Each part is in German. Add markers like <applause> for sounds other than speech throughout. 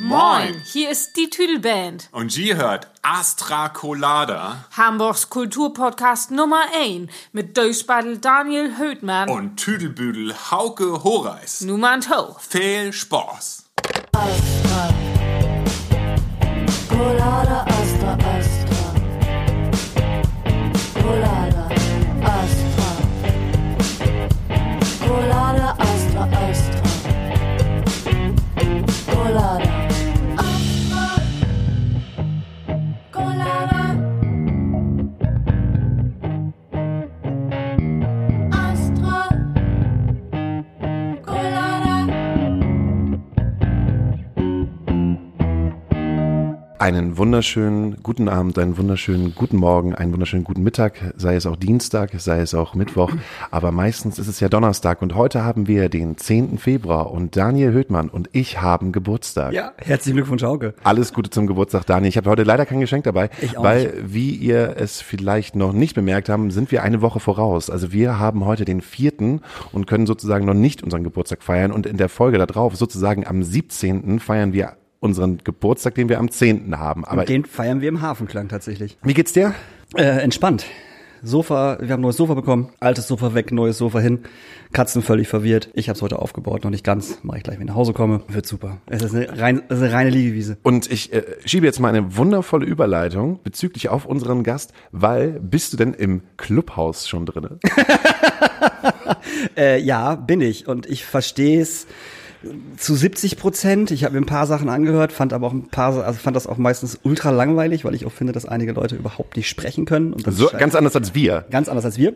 Moin, hier ist die Tüdelband. Und ihr hört Astra Colada Hamburgs Kulturpodcast Nummer 1 mit Durchspaddel Daniel Höhtmann und Tüdelbüdel Hauke Horeis. Nummern hoch. Viel Spaß! Astra. Colada, Einen wunderschönen guten Abend, einen wunderschönen guten Morgen, einen wunderschönen guten Mittag, sei es auch Dienstag, sei es auch Mittwoch, aber meistens ist es ja Donnerstag und heute haben wir den 10. Februar und Daniel Höhtmann und ich haben Geburtstag. Ja, herzlichen Glückwunsch, Hauke. Alles Gute zum Geburtstag, Daniel. Ich habe heute leider kein Geschenk dabei, weil, wie ihr es vielleicht noch nicht bemerkt haben, sind wir eine Woche voraus. Also wir haben heute den vierten und können sozusagen noch nicht unseren Geburtstag feiern und in der Folge darauf, sozusagen am 17. feiern wir unseren Geburtstag, den wir am 10. haben. Aber Und den feiern wir im Hafenklang tatsächlich. wie geht's dir? Äh, entspannt. Sofa, wir haben ein neues Sofa bekommen, altes Sofa weg, neues Sofa hin, Katzen völlig verwirrt. Ich habe es heute aufgebaut, noch nicht ganz, mache ich gleich, wenn ich nach Hause komme. Wird super. Es ist eine, rein, ist eine reine Liegewiese. Und ich äh, schiebe jetzt mal eine wundervolle Überleitung bezüglich auf unseren Gast, weil bist du denn im Clubhaus schon drinne? <laughs> Äh, ja, bin ich und ich verstehe es zu 70 Prozent. Ich habe mir ein paar Sachen angehört, fand aber auch ein paar, also fand das auch meistens ultra langweilig, weil ich auch finde, dass einige Leute überhaupt nicht sprechen können. So ganz anders als wir. ganz anders als wir.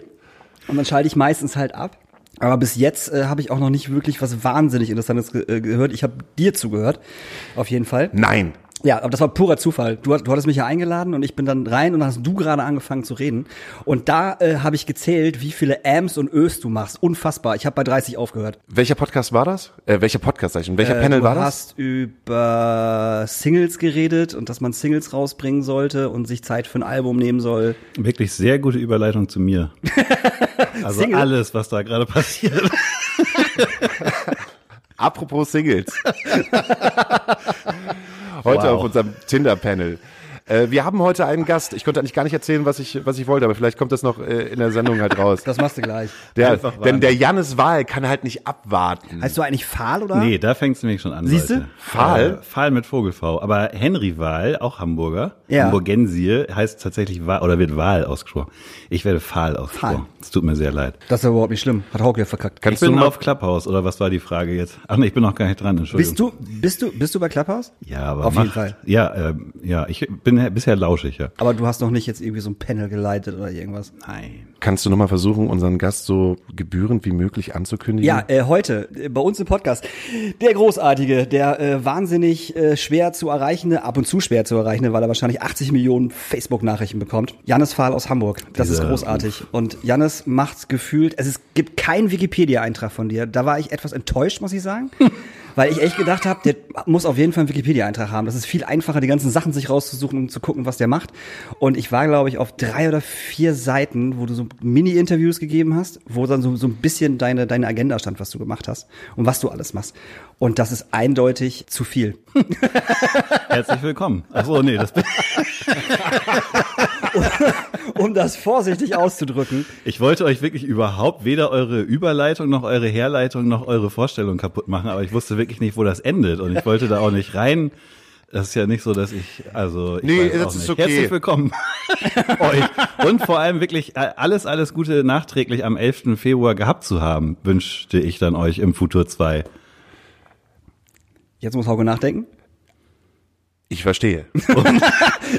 Und dann schalte ich meistens halt ab. Aber bis jetzt äh, habe ich auch noch nicht wirklich was wahnsinnig Interessantes ge äh, gehört. Ich habe dir zugehört, auf jeden Fall. Nein. Ja, aber das war purer Zufall. Du, hast- du hattest mich ja eingeladen und ich bin dann rein und dann hast du gerade angefangen zu reden. Und da äh, habe ich gezählt, wie viele Ams und Ös du machst. Unfassbar. Ich habe bei 30 aufgehört. Welcher Podcast war das? Äh, welcher Podcast sag ich? Und welcher Äh, Panel du war das? hast über Singles geredet und dass man Singles rausbringen sollte und sich Zeit für ein Album nehmen soll. Wirklich sehr gute Überleitung zu mir. <laughs> Also Single? alles, was da gerade passiert. <laughs> Apropos Singles. <laughs> heute Wow. auf unserem Tinder-Panel. Äh, wir haben heute einen Gast. Ich konnte eigentlich gar nicht erzählen, was ich, was ich wollte, aber vielleicht kommt das noch äh, in der Sendung halt raus. Das machst du gleich. Der, denn der Jannis Wahl kann halt nicht abwarten. Heißt du eigentlich Fahl oder? Nee, da fängt's nämlich schon an. Siehste? Leute. Fahl? Äh, Fahl mit Vogel-V. Aber Henry Wahl, auch Hamburger, Ja. Hamburgensie, heißt tatsächlich Wahl, oder wird Wahl ausgesprochen. Ich werde Fahl ausgesprochen. Es tut mir sehr leid. Das ist ja überhaupt nicht schlimm. Hat Hauke ja verkackt. Ich Kannst bin du mal auf Clubhouse, oder was war die Frage jetzt? Ach nee, ich bin noch gar nicht dran, Entschuldigung. Bist du, bist du, bist du bei Clubhouse? Ja, aber Auf mach, jeden Fall. Ja, ähm, ja, ich bin ja bisher lauschig, ja. Aber du hast noch nicht jetzt irgendwie so ein Panel geleitet oder irgendwas. Nein. Kannst du nochmal versuchen, unseren Gast so gebührend wie möglich anzukündigen? Ja, äh, heute äh, bei uns im Podcast der großartige, der äh, wahnsinnig äh, schwer zu erreichende, ab und zu schwer zu erreichende, weil er wahrscheinlich 80 Millionen Facebook-Nachrichten bekommt. Jannis Fahl aus Hamburg. Das ist Dieser großartig. Und Jannis macht gefühlt, es ist, gibt keinen Wikipedia-Eintrag von dir. Da war ich etwas enttäuscht, muss ich sagen. <laughs> Weil ich echt gedacht habe, der muss auf jeden Fall einen Wikipedia-Eintrag haben. Das ist viel einfacher, die ganzen Sachen sich rauszusuchen und zu gucken, was der macht. Und ich war, glaube ich, auf drei oder vier Seiten, wo du so Mini-Interviews gegeben hast, wo dann so, so ein bisschen deine, deine Agenda stand, was du gemacht hast und was du alles machst. Und das ist eindeutig zu viel. Herzlich willkommen. Ach so, nee, das bin <laughs> Um das vorsichtig auszudrücken. Ich wollte euch wirklich überhaupt weder eure Überleitung noch eure Herleitung noch eure Vorstellung kaputt machen, aber ich wusste wirklich nicht, wo das endet und ich wollte da auch nicht rein. Das ist ja nicht so, dass ich, also ich Nee, weiß das auch ist nicht. okay. Herzlich willkommen <laughs> euch und vor allem wirklich äh, alles, alles Gute nachträglich am 11. Februar gehabt zu haben, wünschte ich dann euch im Futur 2. Jetzt muss Hauke nachdenken. Ich verstehe. <laughs>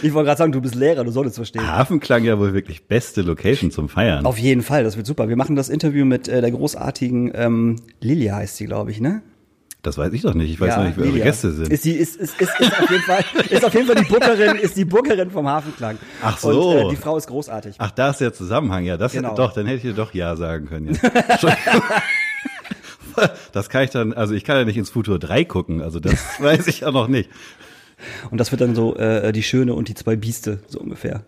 Ich wollte gerade sagen, du bist Lehrer, du solltest verstehen. Hafenklang ja wohl wirklich beste Location zum Feiern. Auf jeden Fall, das wird super. Wir machen das Interview mit äh, der großartigen ähm, Lilia heißt sie, glaube ich, ne? Das weiß ich doch nicht. Ich weiß noch nicht, wer eure. Gäste sind. Ist, die, ist, ist, ist, ist, auf jeden Fall, <laughs> ist auf jeden Fall die Bookerin, ist die Bookerin vom Hafenklang. Ach so. Und äh, die Frau ist großartig. Ach, da ist der Zusammenhang, ja. Das Genau. doch, dann hätte ich doch ja sagen können. Ja. <laughs> Das kann ich dann, also ich kann ja nicht ins Futur 3 gucken, also das weiß ich ja noch nicht. Und das wird dann so äh, die Schöne und die zwei Bieste, so ungefähr.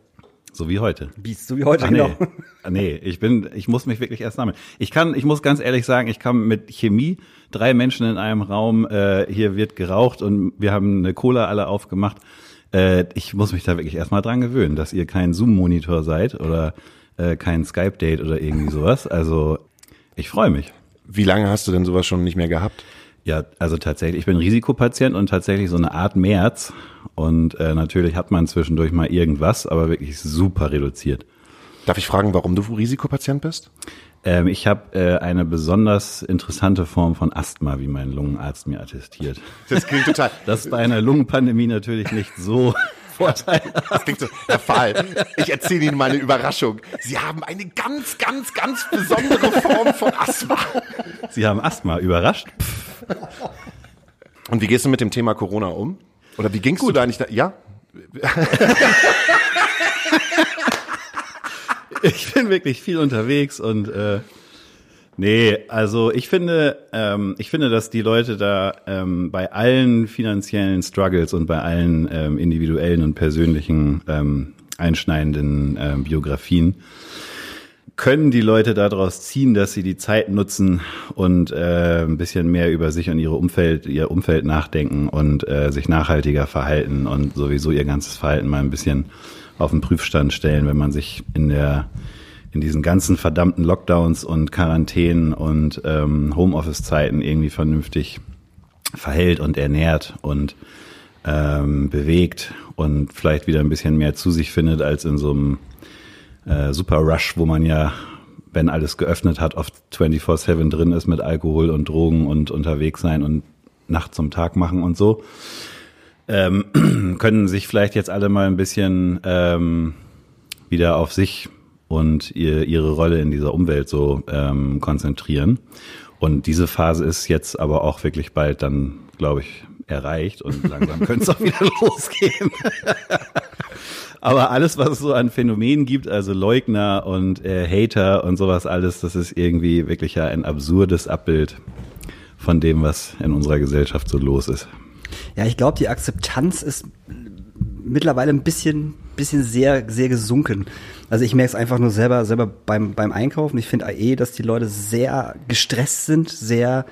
So wie heute. Biest, so wie heute, Ach, genau. nee. Nee, ich bin, ich muss mich wirklich erst sammeln. Ich kann, ich muss ganz ehrlich sagen, ich kann mit Chemie, drei Menschen in einem Raum, äh, hier wird geraucht und wir haben eine Cola alle aufgemacht. Äh, ich muss mich da wirklich erstmal dran gewöhnen, dass ihr kein Zoom-Monitor seid oder äh, kein Skype-Date oder irgendwie sowas. Also ich freue mich. Wie lange hast du denn sowas schon nicht mehr gehabt? Ja, also tatsächlich, ich bin Risikopatient und tatsächlich so eine Art März. Und äh, natürlich hat man zwischendurch mal irgendwas, aber wirklich super reduziert. Darf ich fragen, warum du Risikopatient bist? Ähm, ich habe äh, eine besonders interessante Form von Asthma, wie mein Lungenarzt mir attestiert. Das klingt total. <laughs> Das ist bei einer Lungenpandemie natürlich nicht so vorteilhaft. Das klingt so, Herr Fahl, ich erzähle Ihnen mal eine Überraschung. Sie haben eine ganz, ganz, ganz besondere Form von Asthma. Sie haben Asthma, überrascht? <laughs> Und wie gehst du mit dem Thema Corona um? Oder wie gingst du da nicht? Da? Ja? <laughs> Ich bin wirklich viel unterwegs und äh, nee, also ich finde, ähm, ich finde, dass die Leute da ähm, bei allen finanziellen Struggles und bei allen ähm, individuellen und persönlichen ähm, einschneidenden ähm, Biografien können die Leute daraus ziehen, dass sie die Zeit nutzen und äh, ein bisschen mehr über sich und ihre Umfeld, ihr Umfeld nachdenken und äh, sich nachhaltiger verhalten und sowieso ihr ganzes Verhalten mal ein bisschen auf den Prüfstand stellen, wenn man sich in der in diesen ganzen verdammten Lockdowns und Quarantänen und ähm, Homeoffice-Zeiten irgendwie vernünftig verhält und ernährt und ähm, bewegt und vielleicht wieder ein bisschen mehr zu sich findet als in so einem äh, Super Rush, wo man ja, wenn alles geöffnet hat, oft 24-7 drin ist mit Alkohol und Drogen und unterwegs sein und Nacht zum Tag machen und so. Ähm, <clears throat> können sich vielleicht jetzt alle mal ein bisschen ähm, wieder auf sich und ihr, ihre Rolle in dieser Umwelt so ähm, konzentrieren. Und diese Phase ist jetzt aber auch wirklich bald dann, glaube ich, erreicht und langsam <laughs> könnte es auch wieder losgehen. <laughs> Aber alles, was es so an Phänomenen gibt, also Leugner und äh, Hater und sowas alles, das ist irgendwie wirklich ja ein absurdes Abbild von dem, was in unserer Gesellschaft so los ist. Ja, ich glaube, die Akzeptanz ist mittlerweile ein bisschen, bisschen sehr, sehr gesunken. Also ich merke es einfach nur selber, selber beim, beim Einkaufen. Ich finde eh, dass die Leute sehr gestresst sind, sehr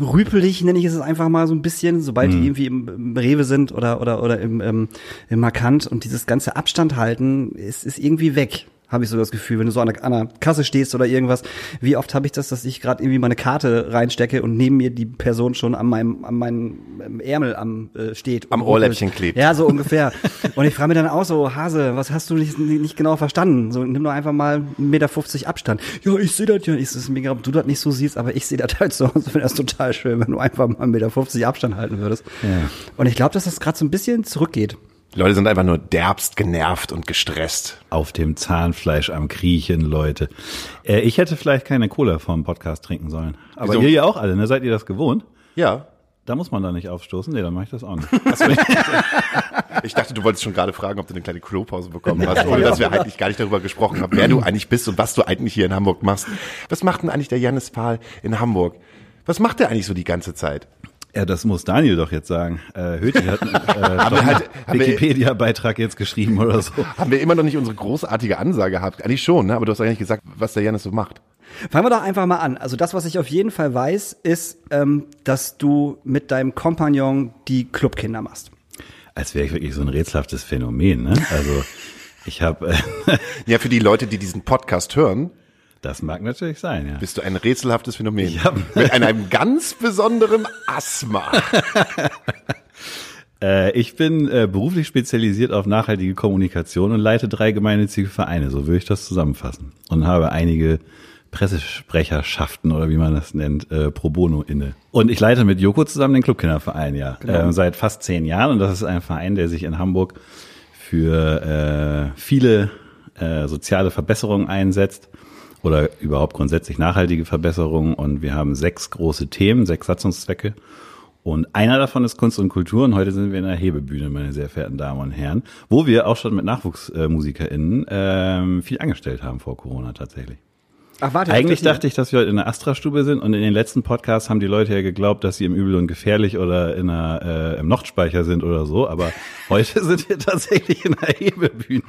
rüpelig, nenne ich es einfach mal so ein bisschen, sobald die irgendwie im, im Rewe sind oder, oder, oder im, im, im Markant und dieses ganze Abstand halten ist, ist irgendwie weg. Habe ich so das Gefühl, wenn du so an der, an der Kasse stehst oder irgendwas. Wie oft habe ich das, dass ich gerade irgendwie meine Karte reinstecke und neben mir die Person schon an meinem, an meinem ähm, Ärmel am äh, steht. Am Ohrläppchen klebt. Ja, so ungefähr. und ich frage mir dann auch so, Hase, was hast du nicht, nicht genau verstanden? So, nimm doch einfach mal 1,50 Meter Abstand. Ja, ich sehe das ja. Ich ist mega, ob du das nicht so siehst, aber ich sehe das halt so. Ich finde das total schön, wenn du einfach mal 1,50 Meter Abstand halten würdest. Ja. Und ich glaube, dass das gerade so ein bisschen zurückgeht. Die Leute sind einfach nur derbst, genervt und gestresst. Auf dem Zahnfleisch am Kriechen, Leute. Äh, ich hätte vielleicht keine Cola vom Podcast trinken sollen. Aber Wieso? ihr ja auch alle, ne? Seid ihr das gewohnt? Ja. Da muss man da nicht aufstoßen. Nee, dann mache ich das auch nicht. <laughs> Ich dachte, du wolltest schon gerade fragen, ob du eine kleine Klopause bekommen hast, ohne dass wir eigentlich gar nicht darüber gesprochen haben, wer du eigentlich bist und was du eigentlich hier in Hamburg machst. Was macht denn eigentlich der Jannis Pahl in Hamburg? Was macht der eigentlich so die ganze Zeit? Ja, das muss Daniel doch jetzt sagen. Äh, Höti hat einen <laughs> äh, einen halt- wir- Wikipedia-Beitrag jetzt geschrieben oder so. Haben wir immer noch nicht unsere großartige Ansage gehabt? Eigentlich schon, ne? aber du hast eigentlich gesagt, was der Jannis so macht. Fangen wir doch einfach mal an. Also das, was ich auf jeden Fall weiß, ist, ähm, dass du mit deinem Kompagnon die Clubkinder machst. Als wäre ich wirklich so ein rätselhaftes Phänomen, ne? Also ich habe, äh, Ja, für die Leute, die diesen Podcast hören, das mag natürlich sein, ja. bist du ein rätselhaftes Phänomen. Hab- Mit einem ganz besonderen Asthma. <laughs> Äh, ich bin äh, beruflich spezialisiert auf nachhaltige Kommunikation und leite drei gemeinnützige Vereine, so würde ich das zusammenfassen. Und habe einige Pressesprecherschaften oder wie man das nennt, äh, pro bono inne. Und ich leite mit Joko zusammen den Clubkinderverein, ja. Äh, seit fast zehn Jahren. Und das ist ein Verein, der sich in Hamburg für äh, viele äh, soziale Verbesserungen einsetzt oder überhaupt grundsätzlich nachhaltige Verbesserungen. Und wir haben sechs große Themen, sechs Satzungszwecke. Und einer davon ist Kunst und Kultur. Und heute sind wir in der Hebebühne, meine sehr verehrten Damen und Herren, wo wir auch schon mit NachwuchsmusikerInnen ähm, viel angestellt haben vor Corona tatsächlich. Ach, warte, Eigentlich dachte ich, dass wir heute in der Astra-Stube sind und in den letzten Podcasts haben die Leute ja geglaubt, dass sie im Übel und Gefährlich oder in einer, äh, im Nochtspeicher sind oder so, aber <laughs> heute sind wir tatsächlich in einer Hebebühne.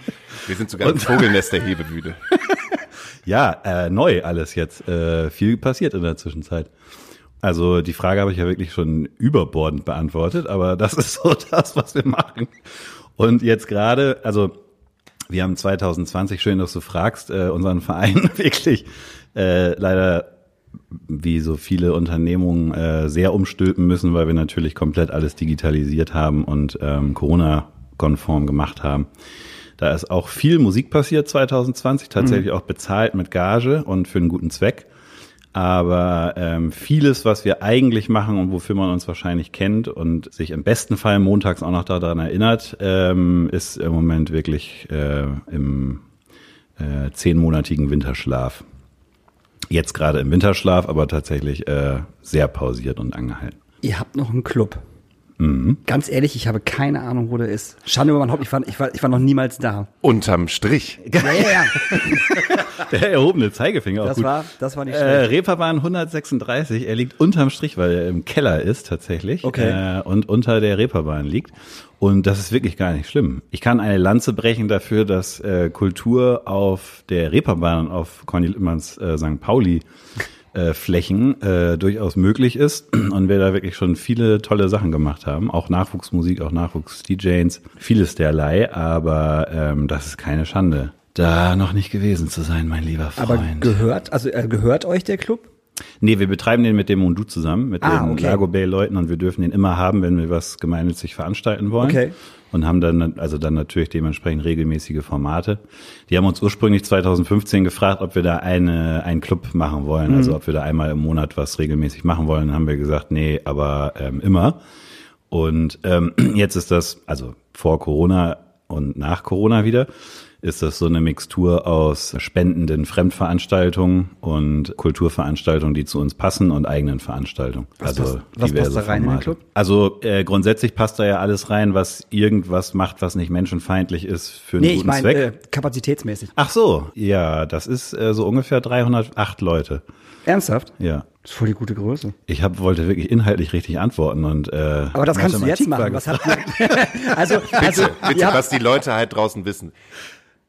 Wir sind sogar im Vogelnest der Hebebühne. <laughs> Ja, äh, neu alles jetzt. Äh, viel passiert in der Zwischenzeit. Also die Frage habe ich ja wirklich schon überbordend beantwortet, aber das <laughs> ist so das, was wir machen. Und jetzt gerade, also wir haben 2020, schön, dass du fragst, äh, unseren Verein <laughs> wirklich äh, leider wie so viele Unternehmungen äh, sehr umstülpen müssen, weil wir natürlich komplett alles digitalisiert haben und ähm, Corona-konform gemacht haben. Da ist auch viel Musik passiert 2020, tatsächlich auch bezahlt mit Gage und für einen guten Zweck. Aber ähm, vieles, was wir eigentlich machen und wofür man uns wahrscheinlich kennt und sich im besten Fall montags auch noch daran erinnert, ähm, ist im Moment wirklich äh, im äh, zehnmonatigen Winterschlaf. Jetzt gerade im Winterschlaf, aber tatsächlich äh, sehr pausiert und angehalten. Ihr habt noch einen Club. Ganz ehrlich, ich habe keine Ahnung, wo der ist. Schande über mein Haupt, ich war, ich war, ich war noch niemals da. Unterm Strich. <laughs> Ja, ja, ja. Der erhobene Zeigefinger auch Das gut. war, das war nicht Äh, schlecht. Reeperbahn 136, er liegt unterm Strich, weil er im Keller ist tatsächlich. Okay. Äh, und unter der Reeperbahn liegt. Und das ist wirklich gar nicht schlimm. Ich kann eine Lanze brechen dafür, dass äh, Kultur auf der Reeperbahn und auf Conny Littmanns äh, St. Pauli äh, Flächen äh, durchaus möglich ist <clears throat> und wir da wirklich schon viele tolle Sachen gemacht haben. Auch Nachwuchsmusik, auch Nachwuchs-DJs, vieles derlei, aber ähm, das ist keine Schande. Da noch nicht gewesen zu sein, mein lieber Freund. Aber gehört, also äh, gehört euch der Club? Nee, wir betreiben den mit dem Mondu zusammen, mit Ah, den okay. Lago Bay Leuten und wir dürfen den immer haben, wenn wir was gemeinnützig veranstalten wollen. Okay. Und haben dann, also dann natürlich dementsprechend regelmäßige Formate. Die haben uns ursprünglich 2015 gefragt, ob wir da eine, einen Club machen wollen, Mhm. also ob wir da einmal im Monat was regelmäßig machen wollen. Dann haben wir gesagt, nee, aber ähm, immer. Und ähm, <clears throat> jetzt ist das, also vor Corona und nach Corona wieder, ist das so eine Mixtur aus spendenden Fremdveranstaltungen und Kulturveranstaltungen, die zu uns passen und eigenen Veranstaltungen. Was also passt- was passt da rein in den Formate. Club? Also äh, grundsätzlich passt da ja alles rein, was irgendwas macht, was nicht menschenfeindlich ist für einen Nee, ich guten meine Zweck. äh, kapazitätsmäßig. Ach so, ja, das ist äh, so ungefähr 308 Leute. Ernsthaft? Ja. Das ist voll die gute Größe. Ich hab, wollte wirklich inhaltlich richtig antworten und äh, Aber das kannst du jetzt machen. Was habt ihr? <laughs> <laughs> also, also, Bitte, ihr habt, was die Leute halt draußen wissen.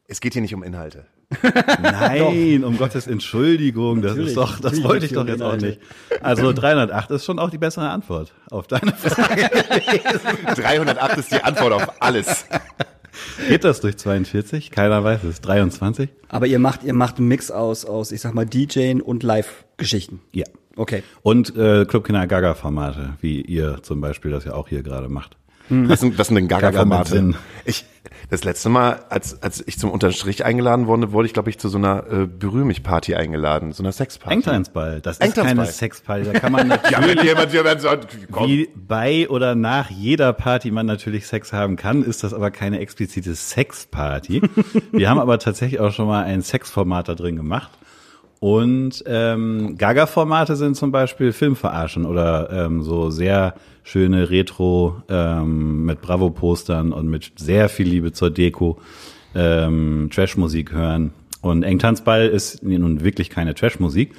Es geht hier nicht um Inhalte. Nein, um Gottes Entschuldigung, das Natürlich, ist doch, das natürlich wollte ich doch jetzt auch nicht. Also 308 ist schon auch die bessere Antwort auf deine <laughs> Frage. 308 ist die Antwort auf alles. Geht das durch 42? Keiner weiß es. 23? aber ihr macht, ihr macht einen Mix aus, aus, ich sag mal, DJing und Live-Geschichten. Ja. Okay. Und äh, Clubkinder Gaga Formate, wie ihr zum Beispiel das ja auch hier gerade macht. Was sind, was sind denn Gaga Gaga-Formate? Sinn. Das letzte Mal, als, als ich zum Unterstrich eingeladen wurde, wurde ich, glaube ich, zu so einer äh, Berühr mich Party eingeladen, so einer Sexparty. Engteinsball, das ist keine Sexparty, da kann man <laughs> Ja, natürlich wenn jemand, jemand sagt, komm. wie bei oder nach jeder Party man natürlich Sex haben kann, ist das aber keine explizite Sexparty. Wir haben aber tatsächlich auch schon mal ein Sexformat da drin gemacht. Und ähm, Gaga-Formate sind zum Beispiel Filmverarschen oder ähm, so sehr schöne Retro ähm, mit Bravo-Postern und mit sehr viel Liebe zur Deko ähm, Trash-Musik hören. Und Engtanzball ist nun wirklich keine Trash-Musik,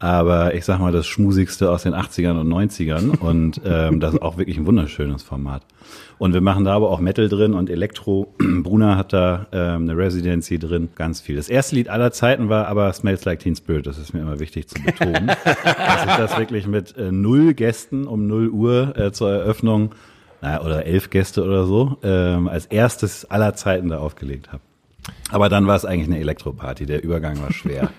aber ich sag mal das Schmusigste aus den 80ern und 90ern und ähm, das ist auch wirklich ein wunderschönes Format. Und wir machen da aber auch Metal drin und Elektro. <clears throat> Bruna hat da ähm, eine Residency drin, ganz viel. Das erste Lied aller Zeiten war aber Smells Like Teen Spirit, das ist mir immer wichtig zu betonen. <laughs> dass ich das wirklich mit äh, null Gästen um null Uhr äh, zur Eröffnung, na, oder elf Gäste oder so, ähm, als erstes aller Zeiten da aufgelegt habe. Aber dann war es eigentlich eine Elektroparty, der Übergang war schwer. <laughs>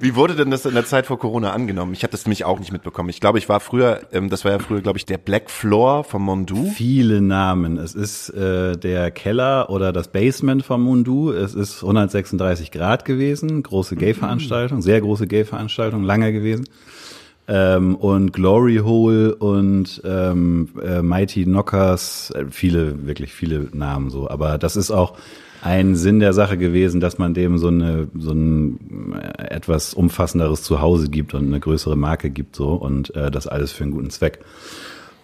Wie wurde denn das in der Zeit vor Corona angenommen? Ich habe das nämlich auch nicht mitbekommen. Ich glaube, ich war früher, ähm, das war ja früher, glaube ich, der Black Floor vom Mondu. Viele Namen. Es ist äh, der Keller oder das Basement vom Mundu. Es ist 136 Grad gewesen, große Gay-Veranstaltung, sehr große Gay-Veranstaltung, lange gewesen. Ähm, und Glory Hole und ähm, äh, Mighty Knockers, äh, viele, wirklich viele Namen so. Aber das ist auch ein Sinn der Sache gewesen, dass man dem so eine so ein äh, etwas umfassenderes Zuhause gibt und eine größere Marke gibt so und äh, das alles für einen guten Zweck.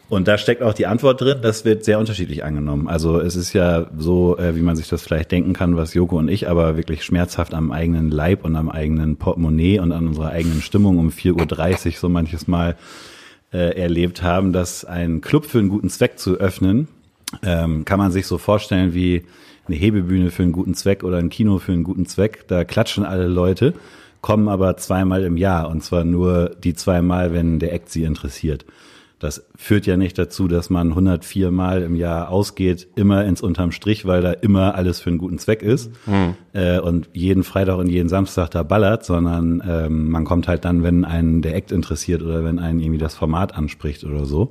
Und da steckt auch die Antwort drin, das wird sehr unterschiedlich angenommen. Also es ist ja so, äh, wie man sich das vielleicht denken kann, was Joko und ich aber wirklich schmerzhaft am eigenen Leib und am eigenen Portemonnaie und an unserer eigenen Stimmung um 4.30 Uhr so manches Mal äh, erlebt haben, dass ein Club für einen guten Zweck zu öffnen, ähm, kann man sich so vorstellen wie eine Hebebühne für einen guten Zweck oder ein Kino für einen guten Zweck. Da klatschen alle Leute, kommen aber zweimal im Jahr und zwar nur die zweimal, wenn der Act sie interessiert. Das führt ja nicht dazu, dass man 104 Mal im Jahr ausgeht, immer ins unterm Strich, weil da immer alles für einen guten Zweck ist äh, und jeden Freitag und jeden Samstag da ballert, sondern ähm, man kommt halt dann, wenn einen der Act interessiert oder wenn einen irgendwie das Format anspricht oder so.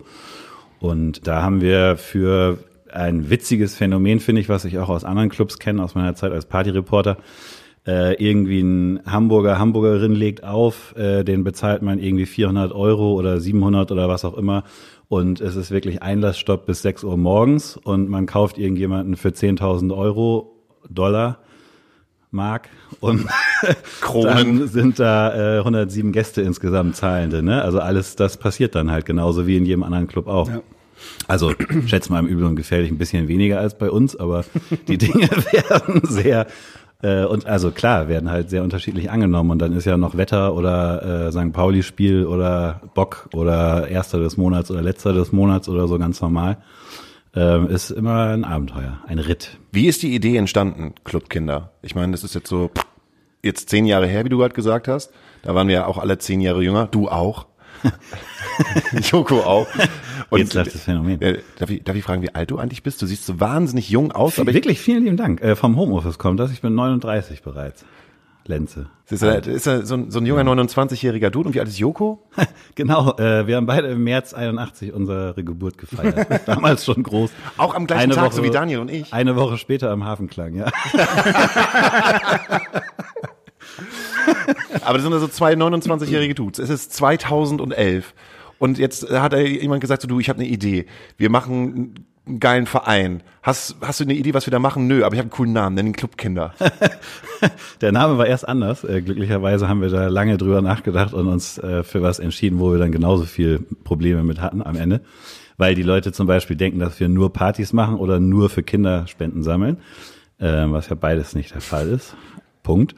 Und da haben wir für ein witziges Phänomen, finde ich, was ich auch aus anderen Clubs kenne, aus meiner Zeit als Partyreporter. Äh, irgendwie ein Hamburger, Hamburgerin legt auf, äh, den bezahlt man irgendwie 400 Euro oder 700 oder was auch immer. Und es ist wirklich Einlassstopp bis 6 Uhr morgens und man kauft irgendjemanden für 10.000 Euro, Dollar, Mark und <laughs> Kronen. dann sind da äh, 107 Gäste insgesamt Zahlende. Ne? Also alles, das passiert dann halt genauso wie in jedem anderen Club auch. Ja. Also schätze mal im Übel und gefährlich ein bisschen weniger als bei uns, aber die Dinge <laughs> werden sehr äh, und also klar, werden halt sehr unterschiedlich angenommen und dann ist ja noch Wetter oder äh, St. Pauli-Spiel oder Bock oder erster des Monats oder letzter des Monats oder so ganz normal. Ähm, ist immer ein Abenteuer, ein Ritt. Wie ist die Idee entstanden, Clubkinder? Ich meine, das ist jetzt so jetzt zehn Jahre her, wie du gerade gesagt hast. Da waren wir ja auch alle zehn Jahre jünger. Du auch. <laughs> <laughs> Joko auch. Jetzt läuft das Phänomen. Äh, darf, ich, darf ich fragen, wie alt du eigentlich bist? Du siehst so wahnsinnig jung aus, aber ich, Wirklich vielen lieben Dank. Äh, vom Homeoffice kommt das. Ich bin 39 bereits. Lenze. ist er, ist er so, ein, so ein junger 29-jähriger Dude. Und wie alt ist Joko? <laughs> Genau, äh, wir haben beide im März 81 unsere Geburt gefeiert. <laughs> <laughs> Damals schon groß. Auch am gleichen Eine Tag, Woche- so wie Daniel und ich. Eine Woche später am Hafenklang, ja. Aber das sind also zwei 29-jährige Dudes. Es ist 2011. Und jetzt hat er jemand gesagt, so, du, ich habe eine Idee. Wir machen einen geilen Verein. Hast, hast du eine Idee, was wir da machen? Nö, aber ich habe einen coolen Namen, nenn ihn Clubkinder. <laughs> Der Name war erst anders. Äh, glücklicherweise haben wir da lange drüber nachgedacht und uns äh, für was entschieden, wo wir dann genauso viel Probleme mit hatten am Ende. Weil die Leute zum Beispiel denken, dass wir nur Partys machen oder nur für Kinder Spenden sammeln, äh, was ja beides nicht der Fall ist. Punkt.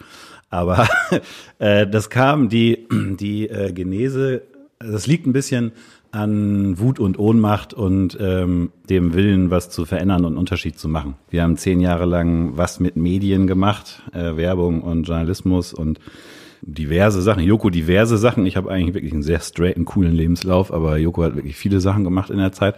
Aber <laughs> äh, das kam, die, die äh, Genese, das liegt ein bisschen an Wut und Ohnmacht und ähm, dem Willen, was zu verändern und Unterschied zu machen. Wir haben zehn Jahre lang was mit Medien gemacht, äh, Werbung und Journalismus und diverse Sachen. Joko diverse Sachen. Ich habe eigentlich wirklich einen sehr straighten, coolen Lebenslauf, aber Joko hat wirklich viele Sachen gemacht in der Zeit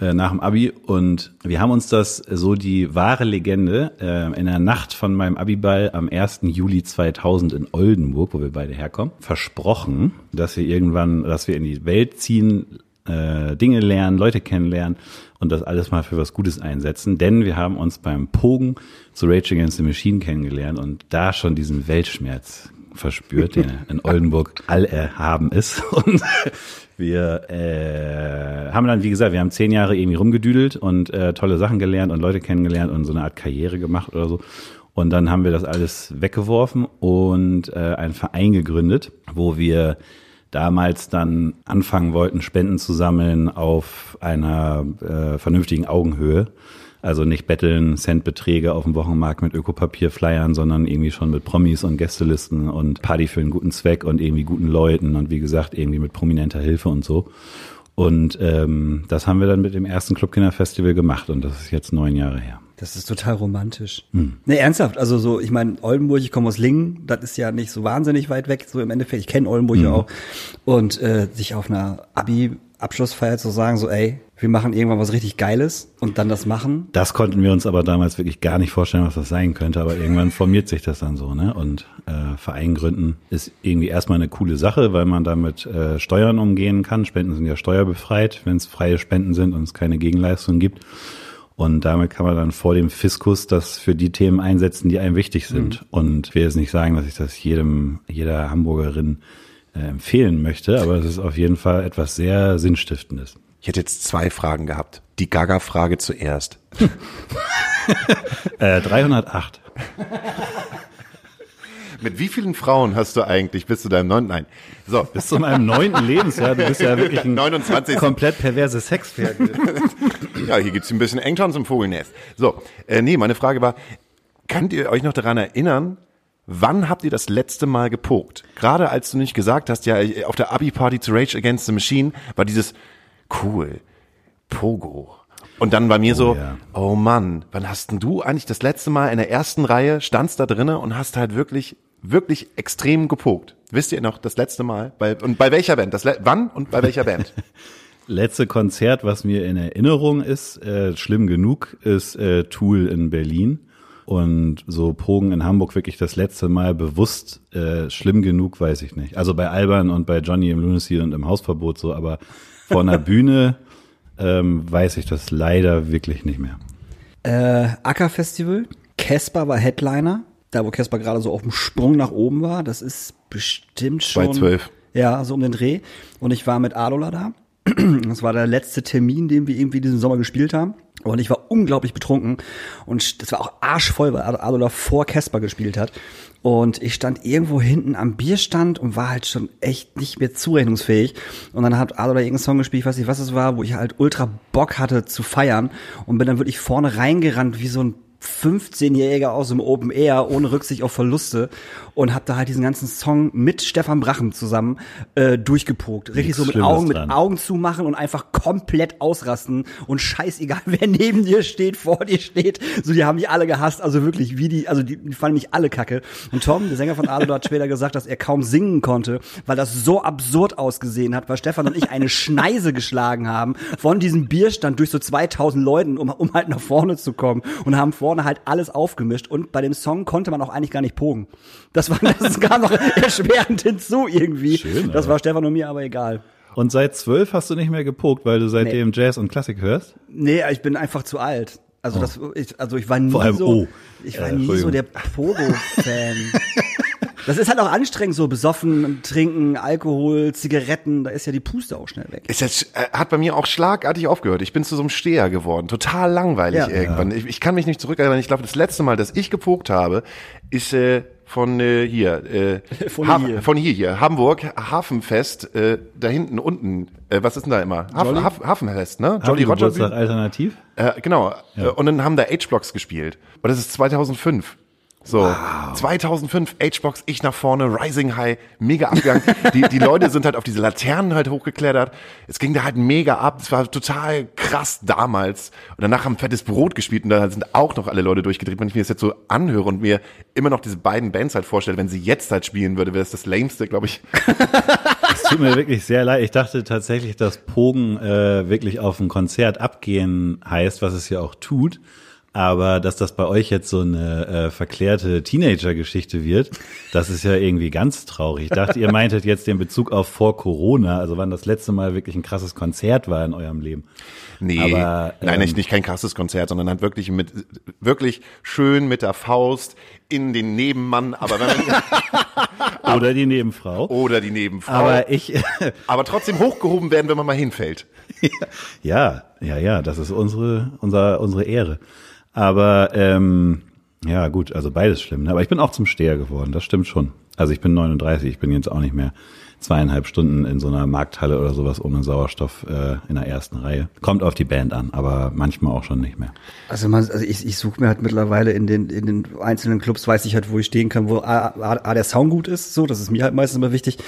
äh, nach dem Abi und wir haben uns das so die wahre Legende äh, in der Nacht von meinem Abiball am 1. Juli 2000 in Oldenburg, wo wir beide herkommen, versprochen, dass wir irgendwann, dass wir in die Welt ziehen, äh, Dinge lernen, Leute kennenlernen und das alles mal für was Gutes einsetzen, denn wir haben uns beim Pogen zu Rage Against the Machine kennengelernt und da schon diesen Weltschmerz verspürt, der in Oldenburg allerhaben ist. <laughs> Und wir äh, haben dann, wie gesagt, wir haben zehn Jahre irgendwie rumgedüdelt und äh, tolle Sachen gelernt und Leute kennengelernt und so eine Art Karriere gemacht oder so. Und dann haben wir das alles weggeworfen und äh, einen Verein gegründet, wo wir damals dann anfangen wollten, Spenden zu sammeln auf einer äh, vernünftigen Augenhöhe. Also nicht betteln, Centbeträge auf dem Wochenmarkt mit Ökopapier flyern, sondern irgendwie schon mit Promis und Gästelisten und Party für einen guten Zweck und irgendwie guten Leuten und wie gesagt irgendwie mit prominenter Hilfe und so. Und ähm, das haben wir dann mit dem ersten Clubkinderfestival gemacht und das ist jetzt neun Jahre her. Das ist total romantisch. Nee, ernsthaft. Also so, ich meine, Oldenburg, ich komme aus Lingen, das ist ja nicht so wahnsinnig weit weg, so im Endeffekt. Ich kenne Oldenburg ja auch. Und äh, sich auf einer Abi-Abschlussfeier zu sagen, so, ey, wir machen irgendwann was richtig Geiles und dann das machen. Das konnten wir uns aber damals wirklich gar nicht vorstellen, was das sein könnte. Aber irgendwann formiert sich das dann so, ne? Und äh, Verein gründen ist irgendwie erstmal eine coole Sache, weil man damit äh, Steuern umgehen kann. Spenden sind ja steuerbefreit, wenn es freie Spenden sind und es keine Gegenleistung gibt. Und damit kann man dann vor dem Fiskus das für die Themen einsetzen, die einem wichtig sind. Und ich will jetzt nicht sagen, dass ich das jedem, jeder Hamburgerin äh, empfehlen möchte, aber es ist auf jeden Fall etwas sehr Sinnstiftendes. Ich hätte jetzt zwei Fragen gehabt. Die Gaga-Frage zuerst. <laughs> Äh, 308. <laughs> Mit wie vielen Frauen hast du eigentlich bis zu deinem neunten? Nein. So, Bis zu meinem neunten Lebensjahr. Du bist ja wirklich ein 29. komplett perverses Sexpferd. <laughs> ja, hier gibt's ein bisschen Engtons im Vogelnest. So, äh, nee, meine Frage war, könnt ihr euch noch daran erinnern, wann habt ihr das letzte Mal gepokt? Gerade als du nicht gesagt hast, ja, auf der Abi-Party zu Rage Against the Machine war dieses cool, Pogo. Und dann bei mir so, ja. oh Mann, wann hast denn du eigentlich das letzte Mal in der ersten Reihe, standst da drinnen und hast halt wirklich, wirklich extrem gepokt? Wisst ihr noch das letzte Mal? Bei, und bei welcher Band? Das, wann und bei welcher Band? <laughs> Letzte Konzert, was mir in Erinnerung ist, äh, schlimm genug, ist äh, Tool in Berlin. Und so Pogen in Hamburg wirklich das letzte Mal bewusst äh, schlimm genug, weiß ich nicht. Also bei Alban und bei Johnny im Lunacy und im Hausverbot so, aber vor einer <laughs> Bühne ähm, weiß ich das leider wirklich nicht mehr. Äh, Acker-Festival. Casper war Headliner. Da, wo Casper gerade so auf dem Sprung nach oben war. Das ist bestimmt schon. 2012. Ja, so um den Dreh. Und ich war mit Adola da. <clears throat> Das war der letzte Termin, den wir irgendwie diesen Sommer gespielt haben. Und ich war unglaublich betrunken. Und das war auch arschvoll, weil Adola vor Casper gespielt hat. Und ich stand irgendwo hinten am Bierstand und war halt schon echt nicht mehr zurechnungsfähig. Und dann hat Adola irgendeinen Song gespielt, ich weiß nicht, was es war, wo ich halt ultra Bock hatte zu feiern. Und bin dann wirklich vorne reingerannt wie so ein 15-Jähriger aus dem Open Air ohne Rücksicht auf Verluste und hab da halt diesen ganzen Song mit Stefan Brachen zusammen äh, durchgepokt. Richtig Nichts so mit Schlimmes Augen, dran. mit Augen zumachen und einfach komplett ausrasten und scheißegal, <laughs> wer neben dir steht, vor dir steht. So, die haben die alle gehasst, also wirklich, wie die, also die, die fanden mich alle kacke. Und Tom, der Sänger von Ado, hat später gesagt, dass er kaum singen konnte, weil das so absurd ausgesehen hat, weil Stefan und ich eine Schneise geschlagen haben von diesem Bierstand durch so 2000 Leuten, um, um halt nach vorne zu kommen und haben vorne halt alles aufgemischt und bei dem Song konnte man auch eigentlich gar nicht pogen. Das war, das <laughs> kam noch erschwerend hinzu irgendwie. Schön, das war Stefan und mir aber egal. Und seit zwölf hast du nicht mehr gepokt, weil du seitdem Jazz und Klassik hörst? Nee, ich bin einfach zu alt. Also das, ich, also ich war nie Oh. Vor allem, so, oh. ich war Äh, nie so der Pogo-Fan. <laughs> das ist halt auch anstrengend, so besoffen, trinken, Alkohol, Zigaretten, da ist ja die Puste auch schnell weg. Ist jetzt, äh, hat bei mir auch schlagartig aufgehört. Ich bin zu so einem Steher geworden. Total langweilig Ja. irgendwann. Ich, ich kann mich nicht zurückerinnern. Ich glaube, das letzte Mal, dass ich gepokt habe, ist äh, von äh, hier, äh, Von Haf- hier. von hier, hier, Hamburg, Hafenfest, äh, da hinten unten. Äh, was ist denn da immer? Haf, Haf, Hafenfest, ne? Jolly Roger alternativ? Äh, genau. Äh, Und dann haben da H-Blocks gespielt. Und das ist 2005. So, 2005, H-Box, ich nach vorne, Rising High, mega abgegangen. die, die Leute sind halt auf diese Laternen halt hochgeklettert. Es ging da halt mega ab. Es war total krass damals. Und danach haben Fettes Brot gespielt und da sind auch noch alle Leute durchgedreht. Wenn ich mir das jetzt so anhöre und mir immer noch diese beiden Bands halt vorstelle, wenn sie jetzt halt spielen würde, wäre das das Lameste, glaube ich. <laughs> Es tut mir wirklich sehr leid. Ich dachte tatsächlich, dass Pogen äh, wirklich auf ein Konzert abgehen heißt, was es ja auch tut. Aber dass das bei euch jetzt so eine äh, verklärte Teenager-Geschichte wird, das ist ja irgendwie ganz traurig. Ich dachte, ihr <laughs> meintet jetzt den Bezug auf vor Corona, also wann das letzte Mal wirklich ein krasses Konzert war in eurem Leben. Nee, Aber, nein, ähm, nicht, nicht kein krasses Konzert, sondern halt wirklich mit, wirklich schön mit der Faust in den Nebenmann, aber wenn man, <laughs> Oder die Nebenfrau. oder die Nebenfrau. Aber ich, <laughs> aber trotzdem hochgehoben werden, wenn man mal hinfällt. Ja, ja, ja, das ist unsere, unser, unsere Ehre. Aber ähm, ja, gut, also beides schlimm. Ne? Aber ich bin auch zum Steher geworden, das stimmt schon. Also ich bin 39, ich bin jetzt auch nicht mehr zweieinhalb Stunden in so einer Markthalle oder sowas ohne Sauerstoff äh, in der ersten Reihe. Kommt auf die Band an, aber manchmal auch schon nicht mehr. Also, man, also ich, ich suche mir halt mittlerweile in den, in den einzelnen Clubs, weiß ich halt, wo ich stehen kann, wo A, A, A der Sound gut ist, so, das ist mir halt meistens immer wichtig.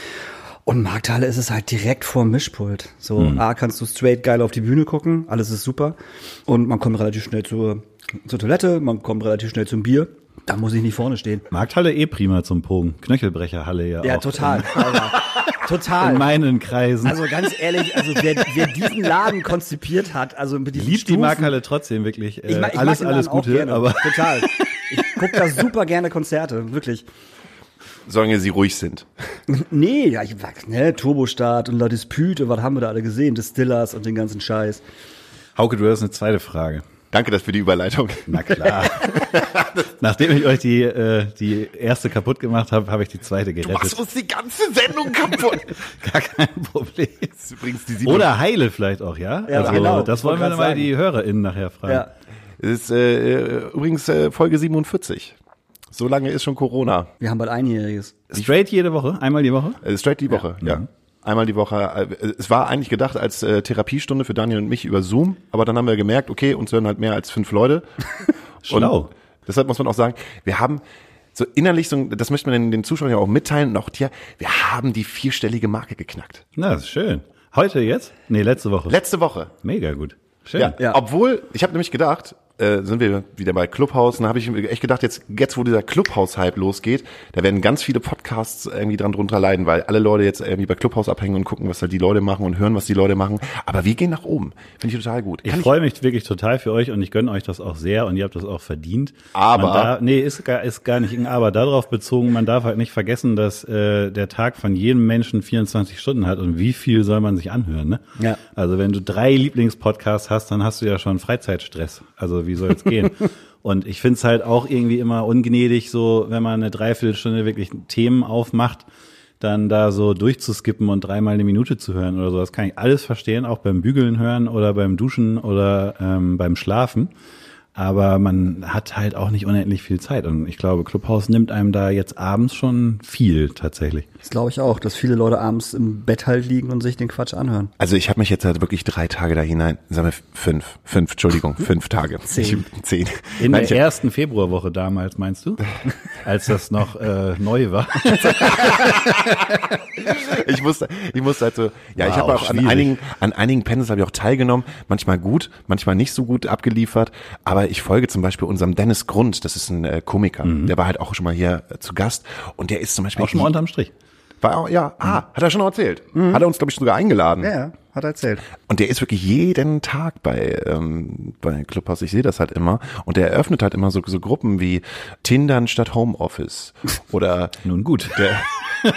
Und Markthalle ist es halt direkt vor dem Mischpult. So, A, kannst du straight geil auf die Bühne gucken, alles ist super. Und man kommt relativ schnell zur, zur Toilette, man kommt relativ schnell zum Bier. Da muss ich nicht vorne stehen. Markthalle eh prima zum Pogen. Knöchelbrecherhalle ja, Ja, auch. total. Total. In meinen Kreisen. Also ganz ehrlich, also wer, wer diesen Laden konzipiert hat, also mit diesen Liebt die Stufen- Markthalle trotzdem wirklich. Äh, Ich mag, ich alles, alles Gute, gerne, aber total. <laughs> Ich gucke da super gerne Konzerte, wirklich. Solange sie ruhig sind. Nee, ja, ich sag, ne, Turbostart und La Dispute, und was haben wir da alle gesehen? Distillers und den ganzen Scheiß. Hauke, du hast eine zweite Frage. Danke das für die Überleitung. Na klar. <laughs> Nachdem ich euch die, äh, die erste kaputt gemacht habe, habe ich die zweite Du machst gerettet. uns die ganze Sendung kaputt. <laughs> Gar kein Problem. Das ist übrigens die sieben- Oder heile vielleicht auch, ja? Ja, also, genau. Das wollen wir mal sagen. die HörerInnen nachher fragen. Ja. Das ist äh, übrigens äh, Folge 47. So lange ist schon Corona. Wir haben bald einjähriges. Straight jede Woche? Einmal die Woche? Äh, straight die Woche, ja. Einmal die Woche. Äh, Es war eigentlich gedacht als äh, Therapiestunde für Daniel und mich über Zoom, aber dann haben wir gemerkt, okay, uns hören halt mehr als fünf Leute. <laughs> Schlau. Und deshalb muss man auch sagen, wir haben so innerlich, so, das möchte man den, den Zuschauern ja auch mitteilen auch dir, wir haben die vierstellige Marke geknackt. Na, das ist schön. Heute jetzt? Nee, letzte Woche. Letzte Woche. Mega gut. Schön. Ja, Ja. obwohl, ich habe nämlich gedacht, äh, sind wir wieder bei Clubhouse, und da habe ich echt gedacht, jetzt, jetzt wo dieser Clubhouse-Hype losgeht, da werden ganz viele Podcasts irgendwie dran drunter leiden, weil alle Leute jetzt irgendwie bei Clubhouse abhängen und gucken, was da die Leute machen und hören, was die Leute machen. Aber wir gehen nach oben. Finde ich total gut. Ich Kann freue mich wirklich total für euch und ich gönne euch das auch sehr und ihr habt das auch verdient. Aber- darf, nee, ist gar, ist gar nicht ein Aber darauf bezogen. Man darf halt nicht vergessen, dass äh, der Tag von jedem Menschen 24 Stunden hat und wie viel soll man sich anhören. Ne? Ja. Also wenn du drei Lieblingspodcasts hast, dann hast du ja schon Freizeitstress. Also wie soll es gehen? <laughs> Und ich find's halt auch irgendwie immer ungnädig, so wenn man eine Dreiviertelstunde wirklich Themen aufmacht, dann da so durchzuskippen und dreimal eine Minute zu hören oder so. Das kann ich alles verstehen, auch beim Bügeln hören oder beim Duschen oder ähm, beim Schlafen. Aber man hat halt auch nicht unendlich viel Zeit. Und ich glaube, Clubhouse nimmt einem da jetzt abends schon viel tatsächlich. Das glaube ich auch, dass viele Leute abends im Bett halt liegen und sich den Quatsch anhören. Also ich habe mich jetzt halt wirklich drei Tage da hinein, sagen wir fünf, fünf, Entschuldigung, <laughs> fünf Tage. Zehn. Ich, zehn. In Nein, der ich, ersten Februarwoche damals, meinst du? <laughs> Als das noch äh, neu war. <laughs> ich musste, ich musste halt so, ja, ich War habe auch auch an einigen, an einigen Panels habe ich auch teilgenommen, manchmal gut, manchmal nicht so gut abgeliefert, aber ich folge zum Beispiel unserem Dennis Grund, das ist ein äh, Komiker, der war halt auch schon mal hier äh, zu Gast und der ist zum Beispiel Mhm. Auch schon mal unterm Strich. war auch, ja, ah, hat er schon erzählt, hat er uns glaube ich sogar eingeladen. Ja, hat er erzählt. Und der ist wirklich jeden Tag bei, ähm, bei Clubhouse. Ich sehe das halt immer. Und der eröffnet halt immer so, so Gruppen wie Tindern statt Homeoffice. <laughs> Oder Nun gut. der, <laughs>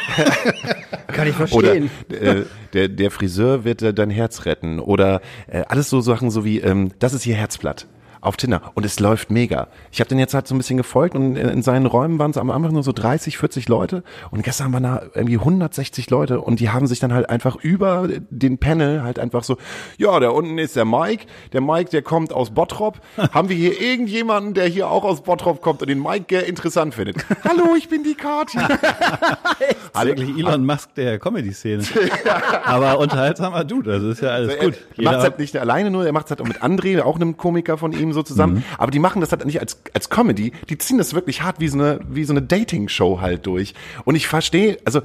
Kann ich oder verstehen. äh, der, der Friseur wird äh, dein Herz retten. Oder äh, alles so Sachen so wie, ähm, das ist ihr Herzblatt. Auf Tinder. Und es läuft mega. Ich habe den jetzt halt so ein bisschen gefolgt und in, in seinen Räumen waren es am Anfang nur so 30, 40 Leute. Und gestern waren da irgendwie 160 Leute und die haben sich dann halt einfach über den Panel halt einfach so, ja, da unten ist der Mike. Der Mike, der kommt aus Bottrop. <laughs> haben wir hier irgendjemanden, der hier auch aus Bottrop kommt und den Mike interessant findet? Hallo, ich bin die Kati. <laughs> Hat wirklich Elon Musk der Comedy-Szene. <laughs> Aber unterhaltsamer Dude, also ist ja alles gut. Er macht halt nicht alleine nur, er macht halt auch mit André, auch einem Komiker von ihm so zusammen. Aber die machen das halt nicht als, als Comedy, die ziehen das wirklich hart wie so eine, wie so eine Dating-Show halt durch. Und ich verstehe, also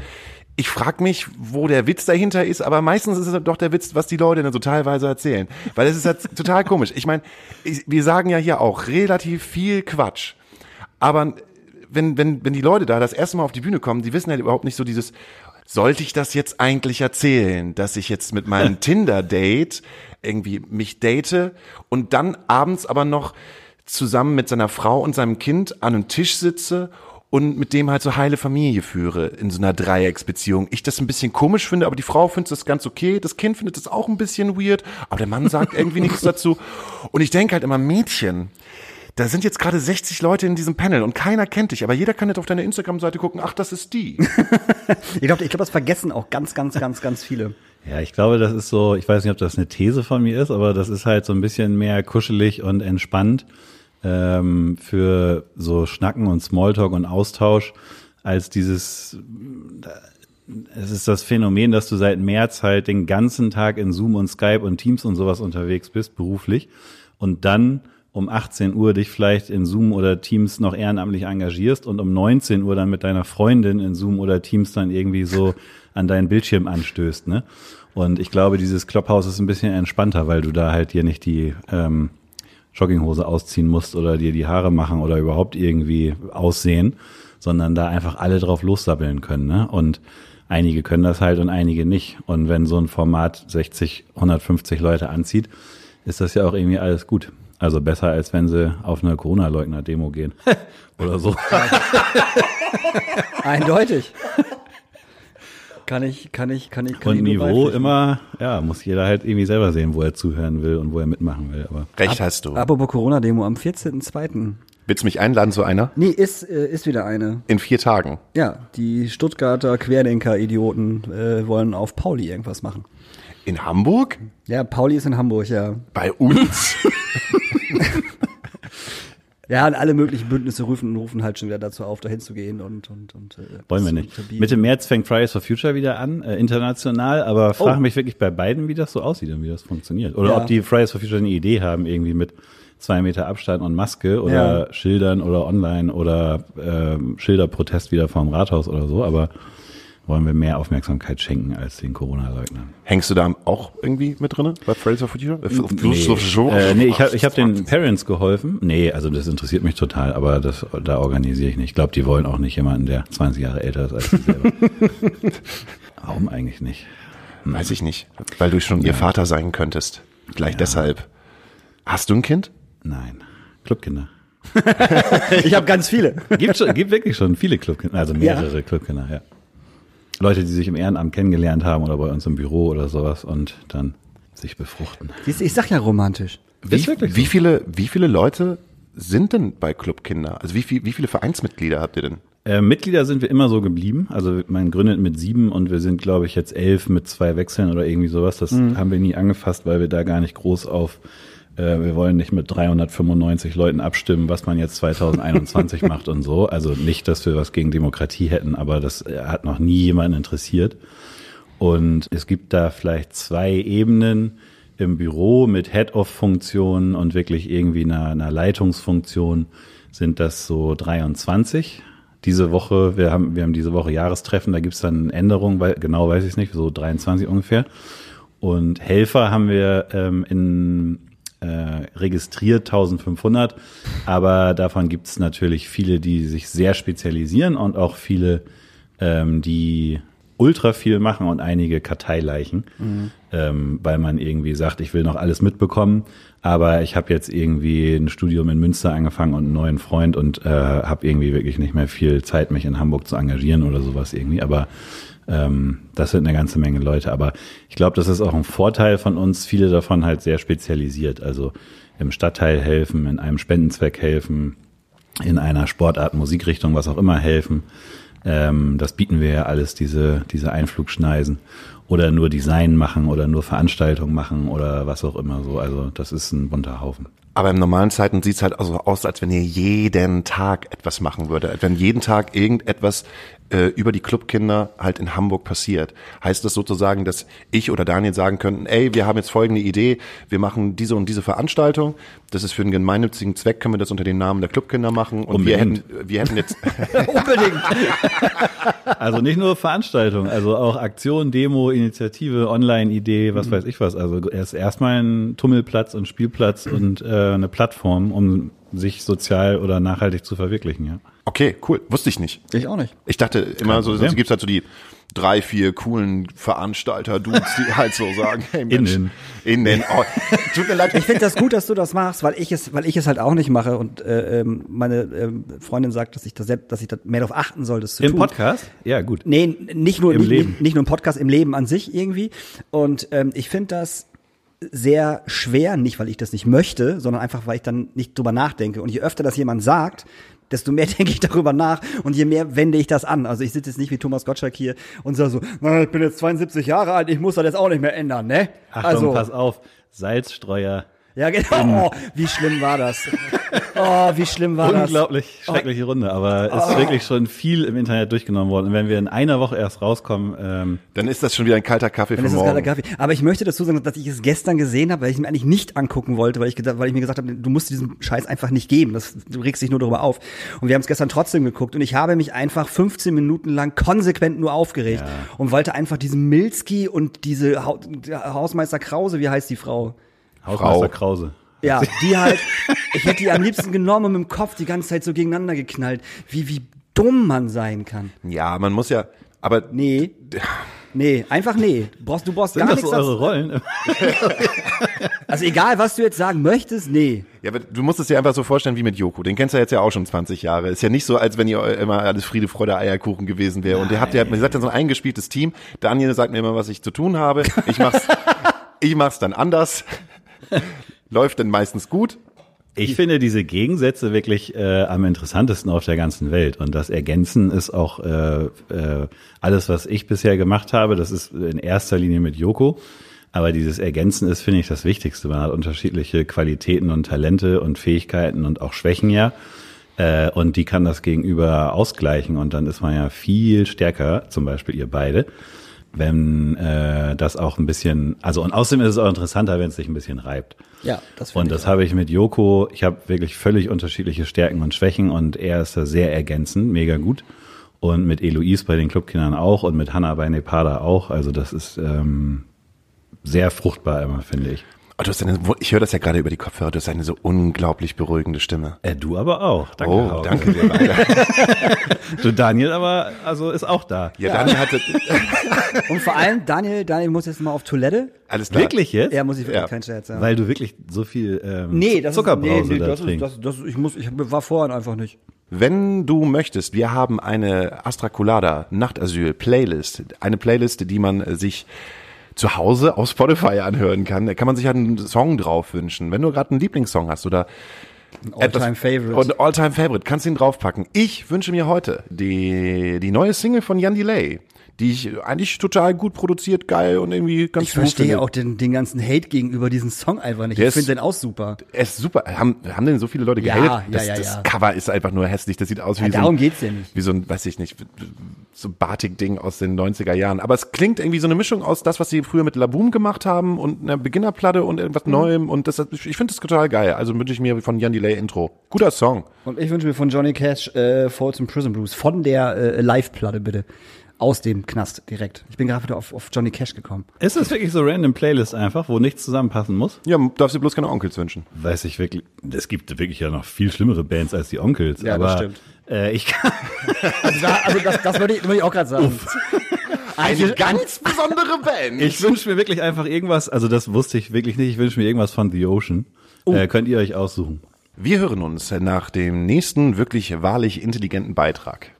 ich frage mich, wo der Witz dahinter ist, aber meistens ist es doch der Witz, was die Leute dann so teilweise erzählen. Weil es ist halt <laughs> total komisch. Ich meine, wir sagen ja hier auch relativ viel Quatsch. Aber wenn, wenn, wenn die Leute da das erste Mal auf die Bühne kommen, die wissen halt überhaupt nicht so dieses, sollte ich das jetzt eigentlich erzählen, dass ich jetzt mit meinem <laughs> Tinder-Date irgendwie mich date und dann abends aber noch zusammen mit seiner Frau und seinem Kind an einem Tisch sitze und mit dem halt so heile Familie führe in so einer Dreiecksbeziehung. Ich das ein bisschen komisch finde, aber die Frau findet das ganz okay. Das Kind findet das auch ein bisschen weird, aber der Mann sagt <laughs> irgendwie nichts dazu. Und ich denke halt immer, Mädchen, da sind jetzt gerade 60 Leute in diesem Panel und keiner kennt dich, aber jeder kann jetzt auf deine Instagram-Seite gucken, ach, das ist die. <laughs> Ich glaube, ich glaub, das vergessen auch ganz, ganz, ganz, ganz viele. Ja, ich glaube, das ist so, ich weiß nicht, ob das eine These von mir ist, aber das ist halt so ein bisschen mehr kuschelig und entspannt ähm, für so Schnacken und Smalltalk und Austausch als dieses, es ist das Phänomen, dass du seit März halt den ganzen Tag in Zoom und Skype und Teams und sowas unterwegs bist, beruflich, und dann um 18 Uhr dich vielleicht in Zoom oder Teams noch ehrenamtlich engagierst und um 19 Uhr dann mit deiner Freundin in Zoom oder Teams dann irgendwie so an deinen Bildschirm anstößt, ne? Und ich glaube, dieses Clubhouse ist ein bisschen entspannter, weil du da halt dir nicht die ähm, Jogginghose ausziehen musst oder dir die Haare machen oder überhaupt irgendwie aussehen, sondern da einfach alle drauf lossabbeln können, ne? Und einige können das halt und einige nicht. Und wenn so ein Format 60, 150 Leute anzieht, ist das ja auch irgendwie alles gut. Also besser, als wenn sie auf eine Corona-Leugner-Demo gehen. <laughs> Oder so. <laughs> Eindeutig. Kann ich, kann ich, kann ich, kann Und ich nur Niveau immer, ja, muss jeder halt irgendwie selber sehen, wo er zuhören will und wo er mitmachen will. Aber Recht hast du. Apropos Corona-Demo am 14.02. Willst du mich einladen zu einer? Nee, ist, äh, ist wieder eine. In vier Tagen. Ja, die Stuttgarter Querdenker-Idioten äh, wollen auf Pauli irgendwas machen. In Hamburg? Ja, Pauli ist in Hamburg, ja. Bei uns? <laughs> Ja, und alle möglichen Bündnisse rufen, rufen halt schon wieder dazu auf, dahin zu gehen und und und. Äh, Wollen wir nicht. unterbieten. Mitte März fängt Fridays for Future wieder an, äh, international, aber frage Oh. mich wirklich bei beiden, wie das so aussieht und wie das funktioniert. Oder Ja. ob die Fridays for Future eine Idee haben, irgendwie mit zwei Meter Abstand und Maske oder Ja. Schildern oder online oder ähm, Schilderprotest wieder vorm Rathaus oder so, aber wollen wir mehr Aufmerksamkeit schenken als den Corona-Leugnern. Hängst du da auch irgendwie mit drinne bei Fridays for Future? Nee, äh, nee ich habe ich hab den Parents geholfen. Nee, also das interessiert mich total, aber das, da organisiere ich nicht. Ich glaube, die wollen auch nicht jemanden, der 20 Jahre älter ist als sie selber. <laughs> Warum eigentlich nicht? Weiß ich nicht, weil du schon ihr Vater sein könntest. Gleich deshalb. Hast du ein Kind? Nein. Clubkinder. <laughs> Ich habe ganz viele. Gibt, schon, gibt wirklich schon viele Clubkinder, also mehrere Clubkinder, ja. Leute, die sich im Ehrenamt kennengelernt haben oder bei uns im Büro oder sowas und dann sich befruchten. Ich sag ja romantisch. Wie, so. wie viele, wie viele Leute sind denn bei Club Kinder? Also wie, viel, wie viele Vereinsmitglieder habt ihr denn? Äh, Mitglieder sind wir immer so geblieben. Also man gründet mit sieben und wir sind, glaube ich, jetzt elf mit zwei Wechseln oder irgendwie sowas. Das haben wir nie angefasst, weil wir da gar nicht groß auf, äh, wir wollen nicht mit 395 Leuten abstimmen, was man jetzt 2021 <laughs> macht und so. Also nicht, dass wir was gegen Demokratie hätten, aber das äh, hat noch nie jemanden interessiert. Und es gibt da vielleicht zwei Ebenen im Büro mit Head-Off-Funktionen und wirklich irgendwie einer, einer Leitungsfunktion sind das so 23. Diese Woche, wir haben, wir haben diese Woche Jahrestreffen, da gibt's dann Änderungen, weil, genau weiß ich es nicht, so 23 ungefähr. Und Helfer haben wir ähm, in äh, registriert 1500, aber davon gibt's natürlich viele, die sich sehr spezialisieren und auch viele, ähm, die ultra viel machen und einige Karteileichen, ähm, weil man irgendwie sagt, ich will noch alles mitbekommen, aber ich habe jetzt irgendwie ein Studium in Münster angefangen und einen neuen Freund und äh, habe irgendwie wirklich nicht mehr viel Zeit, mich in Hamburg zu engagieren oder sowas irgendwie. Aber ähm, das sind eine ganze Menge Leute. Aber ich glaube, das ist auch ein Vorteil von uns. Viele davon halt sehr spezialisiert. Also im Stadtteil helfen, in einem Spendenzweck helfen, in einer Sportart, Musikrichtung, was auch immer helfen. Ähm, das bieten wir ja alles, diese, diese Einflugschneisen. Oder nur Design machen oder nur Veranstaltungen machen oder was auch immer so. Also das ist ein bunter Haufen. Aber in normalen Zeiten sieht's halt also aus, als wenn ihr jeden Tag etwas machen würde. Wenn jeden Tag irgendetwas äh, über die Clubkinder halt in Hamburg passiert. Heißt das sozusagen, dass ich oder Daniel sagen könnten, ey, wir haben jetzt folgende Idee, wir machen diese und diese Veranstaltung. Das ist für einen gemeinnützigen Zweck, können wir das unter dem Namen der Clubkinder machen. Und wir hätten, wir hätten jetzt, <laughs> <laughs> Unbedingt. Also nicht nur Veranstaltungen, also auch Aktion, Demo, Initiative, Online-Idee, was weiß ich was. Also er ist erstmal ein Tummelplatz und Spielplatz und äh, eine Plattform, um sich sozial oder nachhaltig zu verwirklichen. Ja. Okay, cool, wusste ich nicht. Ich auch nicht. Ich dachte immer so, Problem. es gibt halt so die drei, vier coolen Veranstalter, Dudes, die halt so sagen, hey Mensch, Innen. innen. Oh, tut mir leid, Ich finde das gut, dass du das machst, weil ich es, weil ich es halt auch nicht mache und äh, ähm, meine ähm, Freundin sagt, dass ich da selbst, dass ich da mehr darauf achten soll, das zu Im tun. Podcast? Ja, gut. Nee, nicht nur Im nicht, Leben. Nicht, nicht nur im Podcast, im Leben an sich irgendwie. Und ähm, ich finde das sehr schwer, nicht weil ich das nicht möchte, sondern einfach weil ich dann nicht drüber nachdenke. Und je öfter das jemand sagt, desto mehr <laughs> denke ich darüber nach und je mehr wende ich das an. Also ich sitze jetzt nicht wie Thomas Gottschalk hier und sage so, na, ich bin jetzt 72 Jahre alt, ich muss das jetzt auch nicht mehr ändern, ne? Achtung, also, pass auf. Salzstreuer. Ja genau. Oh, wie schlimm war das? Oh, wie schlimm war das? Unglaublich schreckliche Runde, aber es ist wirklich schon viel im Internet durchgenommen worden. Und wenn wir in einer Woche erst rauskommen, ähm, dann ist das schon wieder ein kalter Kaffee Dann für ist morgen. gerade Kaffee. Aber ich möchte dazu sagen, dass ich es gestern gesehen habe, weil ich es mir eigentlich nicht angucken wollte, weil ich, gedacht, weil ich mir gesagt habe, du musst diesen Scheiß einfach nicht geben. Das, du regst dich nur darüber auf. Und wir haben es gestern trotzdem geguckt und ich habe mich einfach 15 Minuten lang konsequent nur aufgeregt und wollte einfach diesen Milski und diese Hau Hausmeister Krause, wie heißt die Frau? Hausmeister Frau. Krause. Ja, die halt, ich hätte die am liebsten genommen und mit dem Kopf die ganze Zeit so gegeneinander geknallt. Wie, wie dumm man sein kann. Ja, man muss ja, aber Nee. Nee, einfach nee. Du brauchst, du brauchst Sind gar das nichts so eure Rollen? <laughs> Also egal, was du jetzt sagen möchtest, nee. Ja, aber du musst es dir einfach so vorstellen wie mit Joko. Den kennst du jetzt ja auch schon 20 Jahre. Ist ja nicht so, als wenn ihr immer alles Friede, Freude, Eierkuchen gewesen wäre. Und ihr habt ja, ihr seid ja so ein eingespieltes Team. Daniel sagt mir immer, was ich zu tun habe. Ich mach's, <laughs> ich mach's dann anders. <laughs> Läuft dann meistens gut. Ich finde diese Gegensätze wirklich äh, am interessantesten auf der ganzen Welt. Und das Ergänzen ist auch äh, äh, alles, was ich bisher gemacht habe. Das ist in erster Linie mit Joko. Aber dieses Ergänzen ist, finde ich, das Wichtigste. Man hat unterschiedliche Qualitäten und Talente und Fähigkeiten und auch Schwächen ja. Äh, und die kann das Gegenüber ausgleichen und dann ist man ja viel stärker, zum Beispiel ihr beide, wenn äh, das auch ein bisschen, also und außerdem ist es auch interessanter, wenn es sich ein bisschen reibt. Ja, das finde Und das habe ich mit Joko, ich habe wirklich völlig unterschiedliche Stärken und Schwächen und er ist da sehr ergänzend, mega gut. Und mit Eloise bei den Clubkindern auch und mit Hannah bei Nepada auch. Also das ist ähm, sehr fruchtbar immer, finde ich. Oh, du hast eine, ich höre das ja gerade über die Kopfhörer, du hast eine so unglaublich beruhigende Stimme. Äh, du aber auch. Danke, oh, Hauke. danke dir beide. <laughs> Du Daniel aber, also ist auch da. Ja, Daniel hatte, <laughs> Und vor allem, Daniel, Daniel muss jetzt mal auf Toilette. alles klar. Wirklich jetzt? Er muss ich wirklich Ja. kein Scherz sagen. Weil du wirklich so viel ähm, nee, das Zuckerbrause ist, nee, nee, da das ist, trinkst. das, das, ich muss, ich war vorhin einfach nicht. Wenn du möchtest, wir haben eine Astra Colada Nachtasyl Playlist. Eine Playlist, die man äh, sich zu Hause auf Spotify anhören kann. Da kann man sich halt einen Song drauf wünschen. Wenn du gerade einen Lieblingssong hast oder All-time Favorite. Und All-Time Favorite, kannst du ihn draufpacken. Ich wünsche mir heute die, die neue Single von Jan Delay, die ich eigentlich total gut produziert, geil und irgendwie ganz Ich verstehe finde. auch den, den ganzen Hate gegenüber diesem Song einfach nicht. Der ich finde den auch super. Er ist super. Haben, haben denn so viele Leute Ja, gehatet? ja, das, ja, das ja. Cover ist einfach nur hässlich. Das sieht aus wie Ja, so darum ein, geht's ja nicht. wie so ein, weiß ich nicht, so Batik-Ding aus den 90er Jahren. Aber es klingt irgendwie so eine Mischung aus das, was sie früher mit Laboom gemacht haben und einer Beginnerplatte und irgendwas Mhm. Neuem. Und das, ich finde das total geil. Also wünsche ich mir von Jan Delay Intro. Guter Song. Und ich wünsche mir von Johnny Cash äh, Falls in Prison Blues. Von der äh, Live-Platte bitte. Aus dem Knast direkt. Ich bin gerade wieder auf, auf Johnny Cash gekommen. Ist das wirklich so random Playlist einfach, wo nichts zusammenpassen muss? Ja, darfst du bloß keine Onkels wünschen. Weiß ich wirklich. Es gibt wirklich ja noch viel schlimmere Bands als die Onkels. Ja, aber, das stimmt. Äh, ich kann, <laughs> Also, da, also das, das würde ich, würde ich auch gerade sagen. <laughs> Eine ganz besondere Band. ich wünsche mir wirklich einfach irgendwas, also das wusste ich wirklich nicht, ich wünsche mir irgendwas von The Ocean. Oh. Äh, könnt ihr euch aussuchen. Wir hören uns nach dem nächsten wirklich wahrlich intelligenten Beitrag.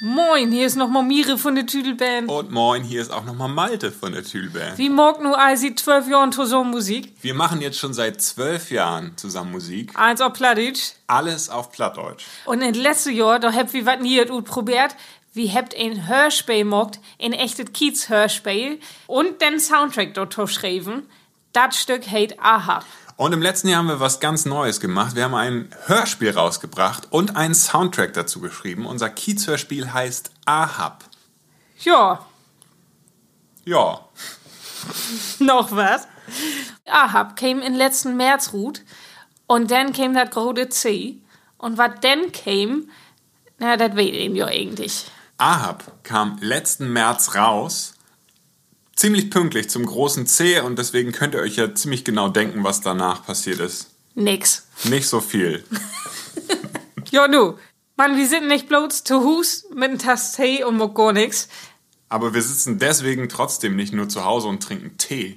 Moin, hier ist nochmal Mire von der Tüdelband. Und moin, hier ist auch nochmal Malte von der Tüdelband. Wie mag nur Eisi zwölf Jahren zusammen Musik? Wir machen jetzt schon seit zwölf Jahren zusammen Musik. Eins auf Plattdeutsch. Alles auf Plattdeutsch. Und in letztes Jahr, da habt wir wat nie probiert. Wie habt ein Hörspiel mogt, ein echtes Kiez-Hörspiel und den Soundtrack dort geschrieben. Das Stück heißt Aha. Und im letzten Jahr haben wir was ganz Neues gemacht. Wir haben ein Hörspiel rausgebracht und einen Soundtrack dazu geschrieben. Unser Kiez-Hörspiel heißt Ahab. Ja, Ja, <laughs> noch was. Ahab kam in letzten März ruht und dann kam das große C. Und was dann kam, na, das weet ihr ja eigentlich. Ahab kam letzten März raus. Ziemlich pünktlich zum großen C und deswegen könnt ihr euch ja ziemlich genau denken, was danach passiert ist. Nix. Nicht so viel. <laughs> Ja, nu. Mann, wir sind nicht bloß zu Hus mit einem Tass Tee und mit gar nix. Aber wir sitzen deswegen trotzdem nicht nur zu Hause und trinken Tee.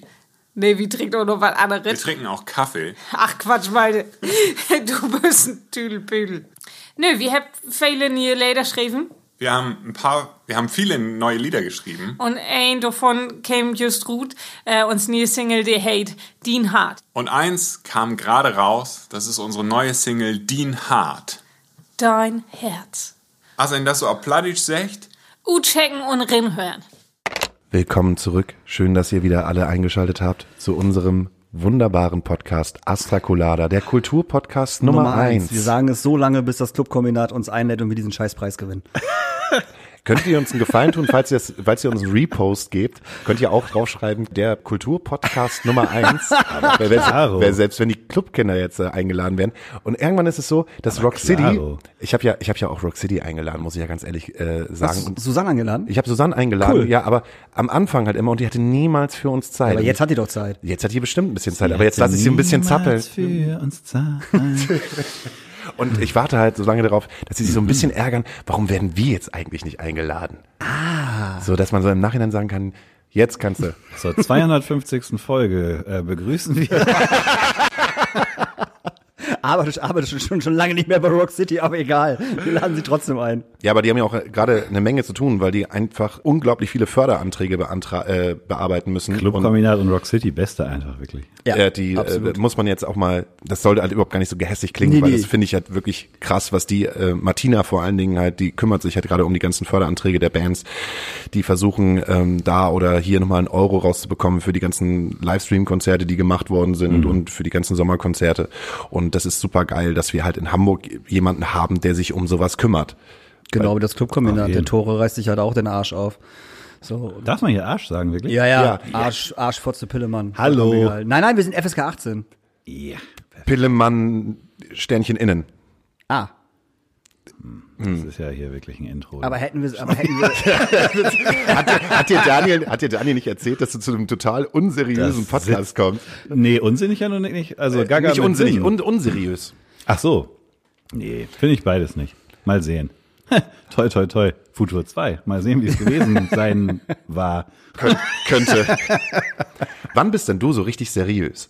Nee, wir trinken auch noch was Wir anderes. trinken auch Kaffee. Ach Quatsch, Malte. <laughs> Du bist ein Tüdelpüdel. Nö, wir habt viele neue Lieder geschrieben. Wir haben ein paar, wir haben viele neue Lieder geschrieben. Und ein davon kam just gut, äh, uns neue Single, die heißt Dean Hart. Und eins kam gerade raus. Das ist unsere neue Single Dean Hart. Dein Herz. Du denn das so auf Plattdeutsch sagt? U checken und rinhören. Willkommen zurück. Schön, dass ihr wieder alle eingeschaltet habt zu unserem wunderbaren Podcast Astra Colada, der Kulturpodcast Nummer, Nummer eins. Wir sagen es so lange, bis das Clubkombinat uns einlädt und wir diesen Scheißpreis gewinnen. Könnt ihr uns einen Gefallen tun, falls ihr, es- falls ihr uns einen Repost gebt, könnt ihr auch draufschreiben, der Kulturpodcast Nummer eins. Wer, wer, selbst wenn die Clubkinder jetzt äh, eingeladen werden. Und irgendwann ist es so, dass Rock City, klaro. ich habe ja, ich habe ja auch Rock City eingeladen, muss ich ja ganz ehrlich äh, sagen. Hast du Und Susanne eingeladen? ich habe Susanne eingeladen, Cool. ja, aber am Anfang halt immer und die hatte niemals für uns Zeit. Aber jetzt hat die doch Zeit. Jetzt hat die bestimmt ein bisschen Zeit, aber jetzt lasse ich sie ein bisschen zappeln. Für uns zahlen. <laughs> Und ich warte halt so lange darauf, dass sie sich so ein bisschen ärgern, warum werden wir jetzt eigentlich nicht eingeladen? Ah. So, dass man so im Nachhinein sagen kann, jetzt kannst du. Zur 250. Folge äh, begrüßen wir <laughs> arbeitet, arbeitet schon, schon lange nicht mehr bei Rock City, aber egal. Wir laden sie trotzdem ein. Ja, aber die haben ja auch gerade eine Menge zu tun, weil die einfach unglaublich viele Förderanträge beantra äh, bearbeiten müssen. Und, Clubkombinat und Rock City, beste einfach, wirklich. Ja, äh, die äh, muss man jetzt auch mal, das sollte halt überhaupt gar nicht so gehässig klingen, Nee, weil nee. das finde ich halt wirklich krass, was die, äh, Martina vor allen Dingen halt, die kümmert sich halt gerade um die ganzen Förderanträge der Bands, die versuchen ähm, da oder hier nochmal einen Euro rauszubekommen für die ganzen Livestream-Konzerte, die gemacht worden sind und für die ganzen Sommerkonzerte. Und das ist super geil, dass wir halt in Hamburg jemanden haben, der sich um sowas kümmert. Genau, wie das Clubkombinat. Der Tore reißt sich halt auch den Arsch auf. So. Darf man hier Arsch sagen, wirklich? Ja, ja. Ja. Arsch, Arsch, Fotze, Pillemann. Hallo. Nein, nein, wir sind FSK 18. Ja. Pillemann, Sternchen innen. Ah. Das ist ja hier wirklich ein Intro. Aber hätten wir, aber hätten wir, <laughs> Hat, dir- hat, dir Daniel, hat dir Daniel nicht erzählt, dass du zu einem total unseriösen Das Podcast kommst? nee, unsinnig ja nun nicht. Also Gaga nicht mit unsinnig, Sinn. un, unseriös. Ach so. Nee, finde ich beides nicht. Mal sehen. <laughs> toi, toi, toi. Futur 2. Mal sehen, wie es gewesen <laughs> sein war. Kön könnte. Wann bist denn du so richtig seriös?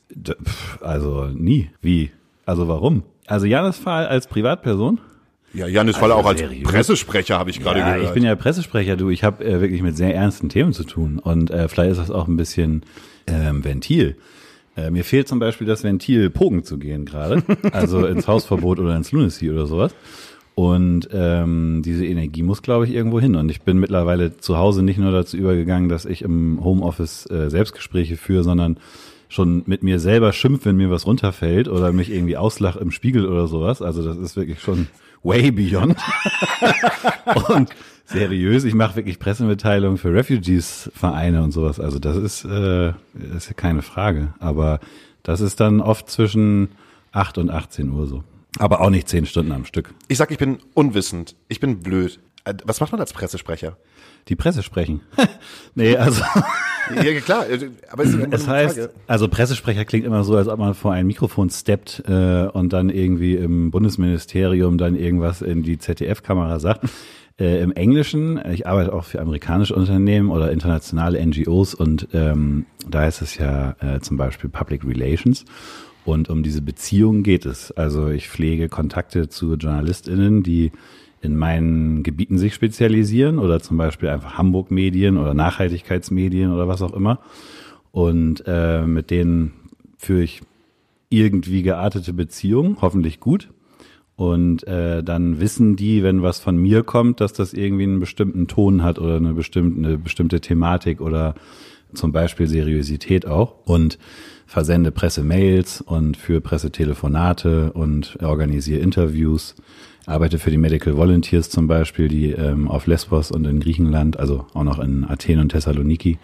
Also nie. Wie? Also warum? Also Janis Fahl als Privatperson? Ja, Janis Faller auch als seriös? Pressesprecher, habe ich gerade ja, gehört. ich bin ja Pressesprecher, du. Ich habe äh, wirklich mit sehr ernsten Themen zu tun. Und äh, vielleicht ist das auch ein bisschen ähm, Ventil. Äh, mir fehlt zum Beispiel das Ventil, Pogen zu gehen gerade. <laughs> Also ins Hausverbot oder ins Lunacy oder sowas. Und ähm, diese Energie muss, glaube ich, irgendwo hin. Und ich bin mittlerweile zu Hause nicht nur dazu übergegangen, dass ich im Homeoffice äh, Selbstgespräche führe, sondern schon mit mir selber schimpf, wenn mir was runterfällt oder mich irgendwie auslach im Spiegel oder sowas. Also das ist wirklich schon way beyond. <laughs> und seriös, ich mache wirklich Pressemitteilungen für Refugees-Vereine und sowas. Also das ist, äh, ist ja keine Frage. Aber das ist dann oft zwischen 8 und 18 Uhr so. Aber auch nicht 10 Stunden am Stück. Ich sag, ich bin unwissend. Ich bin blöd. Äh, Was macht man als Pressesprecher? Die Presse sprechen. <laughs> nee, also Ja, klar, äh, aber es ist es heißt, Frage. also Pressesprecher klingt immer so, als ob man vor ein Mikrofon steppt äh, und dann irgendwie im Bundesministerium dann irgendwas in die ZDF-Kamera sagt. Äh, Im Englischen, ich arbeite auch für amerikanische Unternehmen oder internationale NGOs und ähm, da heißt es ja äh, zum Beispiel Public Relations. Und um diese Beziehungen geht es. Also ich pflege Kontakte zu JournalistInnen, die in meinen Gebieten sich spezialisieren oder zum Beispiel einfach Hamburg-Medien oder Nachhaltigkeitsmedien oder was auch immer. Und äh, mit denen führe ich irgendwie geartete Beziehungen, hoffentlich gut. Und äh, dann wissen die, wenn was von mir kommt, dass das irgendwie einen bestimmten Ton hat oder eine bestimmte, eine bestimmte Thematik oder zum Beispiel Seriosität auch. Und versende Pressemails und für Pressetelefonate und organisiere Interviews. Arbeite für die Medical Volunteers zum Beispiel, die ähm, auf Lesbos und in Griechenland, also auch noch in Athen und Thessaloniki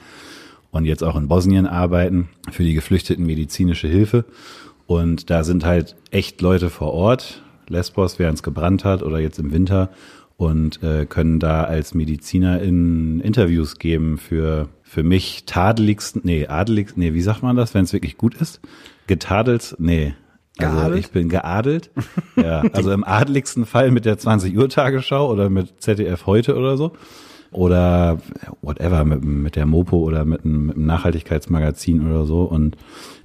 und jetzt auch in Bosnien arbeiten für die Geflüchteten medizinische Hilfe. Und da sind halt echt Leute vor Ort, Lesbos, während es gebrannt hat oder jetzt im Winter und äh, können da als Mediziner in Interviews geben für für mich tadeligsten, nee, adeligsten, nee, wie sagt man das, wenn es wirklich gut ist? Getadelt, nee. Also Geadelt? ich bin geadelt. <laughs> ja, also im adeligsten Fall mit der 20 Uhr Tagesschau oder mit ZDF heute oder so. Oder whatever, mit, mit der Mopo oder mit einem, mit einem Nachhaltigkeitsmagazin oder so. Und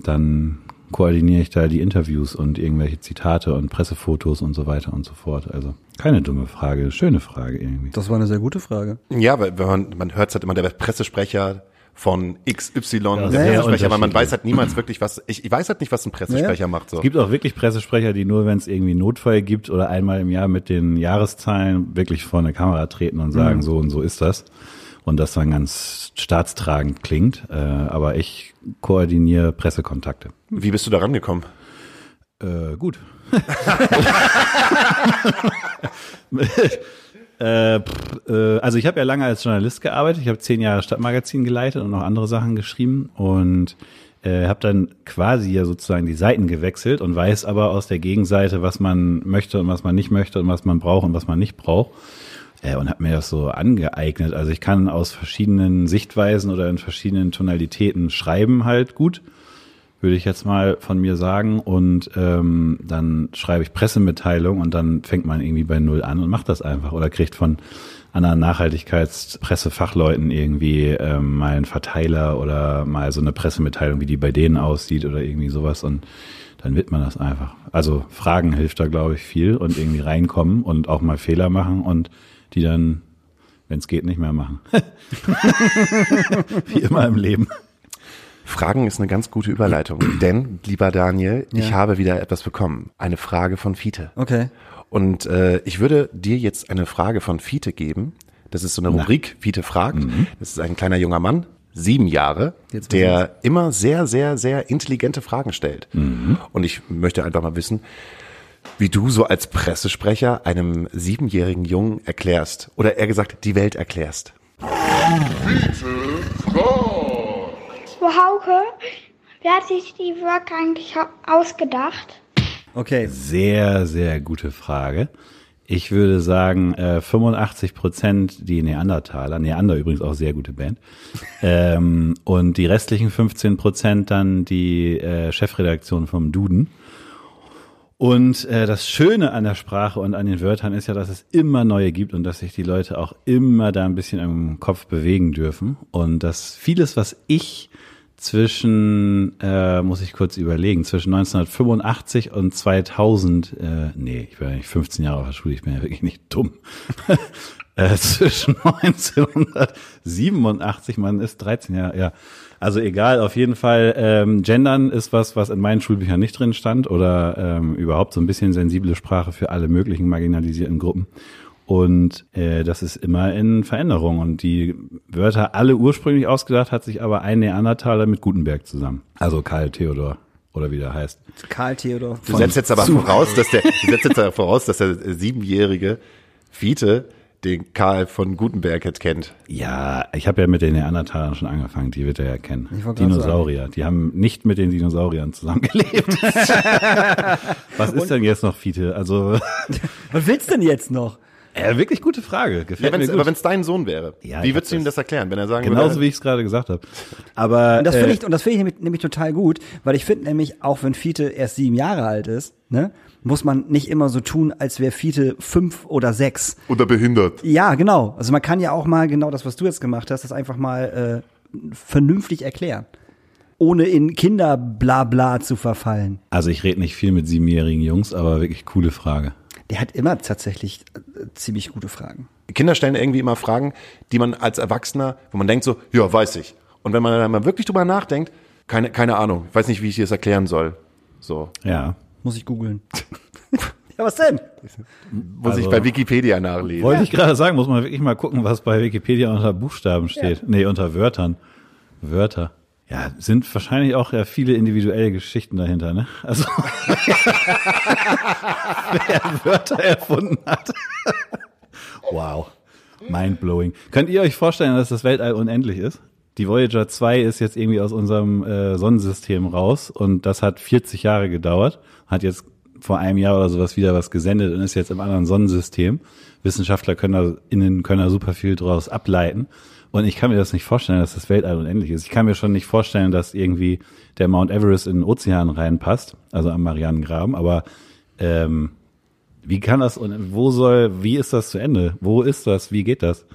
dann koordiniere ich da die Interviews und irgendwelche Zitate und Pressefotos und so weiter und so fort. Also keine dumme Frage, schöne Frage irgendwie. Das war eine sehr gute Frage. Ja, weil man, man hört halt immer der Pressesprecher von XY, der sehr Pressesprecher, aber man weiß halt niemals wirklich, was, ich, ich weiß halt nicht, was ein Pressesprecher macht, so. Es gibt auch wirklich Pressesprecher, die nur, wenn es irgendwie Notfall gibt oder einmal im Jahr mit den Jahreszahlen wirklich vor eine Kamera treten und sagen, so und so ist das. Und das dann ganz staatstragend klingt. Äh, aber ich koordiniere Pressekontakte. Wie bist du da rangekommen? Äh, gut. <laughs> <laughs> äh, äh, also ich habe ja lange als Journalist gearbeitet. Ich habe zehn Jahre Stadtmagazin geleitet und noch andere Sachen geschrieben und äh, habe dann quasi ja sozusagen die Seiten gewechselt und weiß aber aus der Gegenseite, was man möchte und was man nicht möchte und was man braucht und was man nicht braucht. Äh, und habe mir das so angeeignet. Also ich kann aus verschiedenen Sichtweisen oder in verschiedenen Tonalitäten schreiben halt gut würde ich jetzt mal von mir sagen. Und ähm, dann schreibe ich Pressemitteilung und dann fängt man irgendwie bei Null an und macht das einfach. Oder kriegt von anderen Nachhaltigkeitspressefachleuten irgendwie ähm, mal einen Verteiler oder mal so eine Pressemitteilung, wie die bei denen aussieht oder irgendwie sowas und dann wird man das einfach. Also Fragen hilft da, glaube ich, viel und irgendwie reinkommen und auch mal Fehler machen und die dann, wenn es geht, nicht mehr machen. <laughs> wie immer im Leben. Fragen ist eine ganz gute Überleitung, <clears throat> denn, lieber Daniel, ich Ja. habe wieder etwas bekommen. Eine Frage von Fiete. Okay. Und äh, ich würde dir jetzt eine Frage von Fiete geben. Das ist so eine Rubrik, Fiete fragt. Das ist ein kleiner junger Mann, sieben Jahre, der immer sehr, sehr, sehr intelligente Fragen stellt. Und ich möchte einfach mal wissen, wie du so als Pressesprecher einem siebenjährigen Jungen erklärst, oder eher gesagt, die Welt erklärst. Frau Hauke, wer hat sich die Wörter eigentlich au- ausgedacht? Okay. Sehr, sehr gute Frage. Ich würde sagen, äh, 85 Prozent die Neandertaler, Neander übrigens auch sehr gute Band, <laughs> ähm, und die restlichen 15 Prozent dann die äh, Chefredaktion vom Duden. Und äh, das Schöne an der Sprache und an den Wörtern ist ja, dass es immer neue gibt und dass sich die Leute auch immer da ein bisschen im Kopf bewegen dürfen. Und dass vieles, was ich zwischen, äh, muss ich kurz überlegen, zwischen 1985 und 2000, äh, nee, ich bin ja nicht 15 Jahre auf der Schule, ich bin ja wirklich nicht dumm. <laughs> äh, zwischen 1987, man ist 13 Jahre, ja. Also egal, auf jeden Fall, ähm, Gendern ist was, was in meinen Schulbüchern nicht drin stand oder ähm, überhaupt so ein bisschen sensible Sprache für alle möglichen marginalisierten Gruppen. Und äh, das ist immer in Veränderung. Und die Wörter alle ursprünglich ausgedacht hat sich aber ein Neandertaler mit Gutenberg zusammen. Also Karl Theodor oder wie der heißt. Karl Theodor. Du setzt jetzt aber voraus, dass der, du setzt jetzt aber voraus, dass der siebenjährige Fiete den Karl von Gutenberg jetzt kennt. Ja, ich habe ja mit den Neandertalern schon angefangen, die wird er ja kennen. Dinosaurier, die haben nicht mit den Dinosauriern zusammengelebt. <laughs> Was ist denn jetzt noch Fiete? Also, <laughs> Was willst du denn jetzt noch? äh, wirklich gute Frage. Ja, Gefällt wenn's, mir aber gut. wenn es dein Sohn wäre, Ja, wie würdest du ihm das erklären, wenn er sagen Genauso würde, wie ich es gerade gesagt habe. Aber Und das finde äh, ich, und das finde ich nämlich, nämlich total gut, weil ich finde nämlich, auch wenn Fiete erst sieben Jahre alt ist, ne, muss man nicht immer so tun, als wäre Fiete fünf oder sechs. oder behindert? Ja, genau. Also man kann ja auch mal genau das, was du jetzt gemacht hast, das einfach mal äh, vernünftig erklären. Ohne in Kinderblabla zu verfallen. also ich rede nicht viel mit siebenjährigen Jungs, aber wirklich coole Frage. Der hat immer tatsächlich äh, ziemlich gute Fragen. Kinder stellen irgendwie immer Fragen, die man als Erwachsener, wo man denkt so, ja, weiß ich. Und wenn man dann mal wirklich drüber nachdenkt, keine, keine Ahnung, weiß nicht, wie ich dir das erklären soll. So. Ja. Muss ich googeln. <laughs> ja, was denn? Muss ich Also- bei Wikipedia nachlesen. Wollte ich gerade sagen, muss man wirklich mal gucken, was bei Wikipedia unter Buchstaben steht. Nee, unter Wörtern. Wörter. Ja, sind wahrscheinlich auch ja viele individuelle Geschichten dahinter, ne? Also <laughs> wer Wörter erfunden hat. wow. Mindblowing. Könnt ihr euch vorstellen, dass das Weltall unendlich ist? Die Voyager 2 ist jetzt irgendwie aus unserem äh, Sonnensystem raus und das hat 40 Jahre gedauert, hat jetzt vor einem Jahr oder sowas wieder was gesendet und ist jetzt im anderen Sonnensystem. Wissenschaftler können da, innen können da super viel draus ableiten. Und ich kann mir das nicht vorstellen, dass das Weltall unendlich ist. Ich kann mir schon nicht vorstellen, dass irgendwie der Mount Everest in den Ozean reinpasst, also am Marianengraben, aber ähm, wie kann das und wo soll, wie ist das zu Ende? Wo ist das? Wie geht das?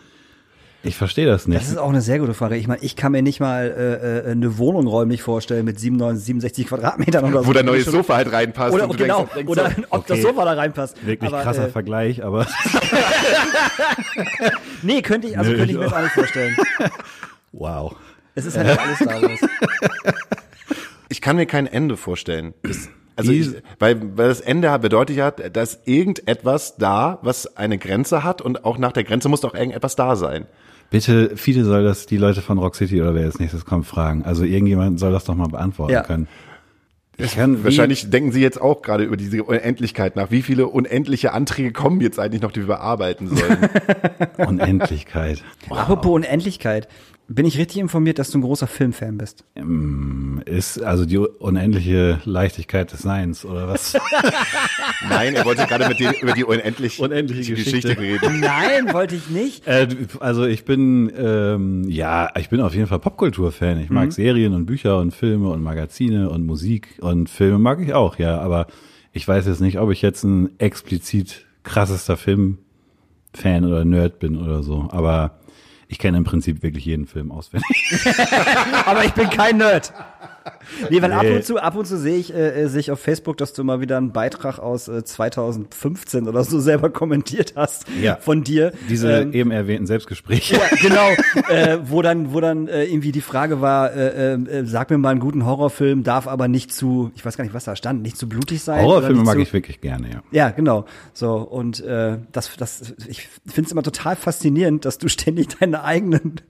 Ich verstehe das nicht. Das ist auch eine sehr gute Frage. Ich meine, ich kann mir nicht mal äh, äh, eine Wohnung räumlich vorstellen mit 97, 67 Quadratmetern oder so. Wo der neue Sofa halt reinpasst. Oder genau, denkst, denkst oder so, ob das okay. Sofa da reinpasst. Wirklich Aber, krasser äh, Vergleich, aber <laughs> Nee, könnte ich, also Nö, könnte ich mir das auch. nicht vorstellen. <laughs> wow. Es ist halt nicht alles Star Wars. <laughs> ich kann mir kein Ende vorstellen. Das, also ich, weil, weil das Ende bedeutet ja, dass irgendetwas da, was eine Grenze hat und auch nach der Grenze muss doch irgendetwas da sein. Bitte, viele soll das die Leute von Rock City oder wer jetzt nächstes kommt fragen. Also irgendjemand soll das doch mal beantworten Ja. können. Ich kann, wie- Wahrscheinlich denken Sie jetzt auch gerade über diese Unendlichkeit nach. Wie viele unendliche Anträge kommen jetzt eigentlich noch, die wir bearbeiten sollen? <laughs> Unendlichkeit. Apropos Unendlichkeit. Bin ich richtig informiert, dass du ein großer Filmfan bist? Ist also die unendliche Leichtigkeit des Seins oder was? <laughs> Nein, er wollte gerade mit dir über die unendlich, Unendliche Geschichte. Geschichte. reden. Nein, wollte ich nicht. äh, also ich bin ähm, ja, ich bin auf jeden Fall Popkultur-Fan. Ich mag Serien und Bücher und Filme und Magazine und Musik und Filme mag ich auch, ja. Aber ich weiß jetzt nicht, ob ich jetzt ein explizit krassester Film Fan oder Nerd bin oder so. Aber ich kenne im Prinzip wirklich jeden Film auswendig. <laughs> Aber ich bin kein Nerd. <laughs> Nee, weil ab Nee. und zu, ab und zu sehe ich, äh, äh, sehe ich auf Facebook, dass du mal wieder einen Beitrag aus äh, 2015 oder so selber kommentiert hast Ja. von dir. Diese Ähm, eben erwähnten Selbstgespräche. ja, <laughs> genau, äh, wo dann, wo dann äh, irgendwie die Frage war, äh, äh, sag mir mal einen guten Horrorfilm, darf aber nicht zu, ich weiß gar nicht, was da stand, nicht zu blutig sein. Horrorfilme mag zu, ich wirklich gerne, ja. Ja, genau. So und äh, das, das, ich finde es immer total faszinierend, dass du ständig deine eigenen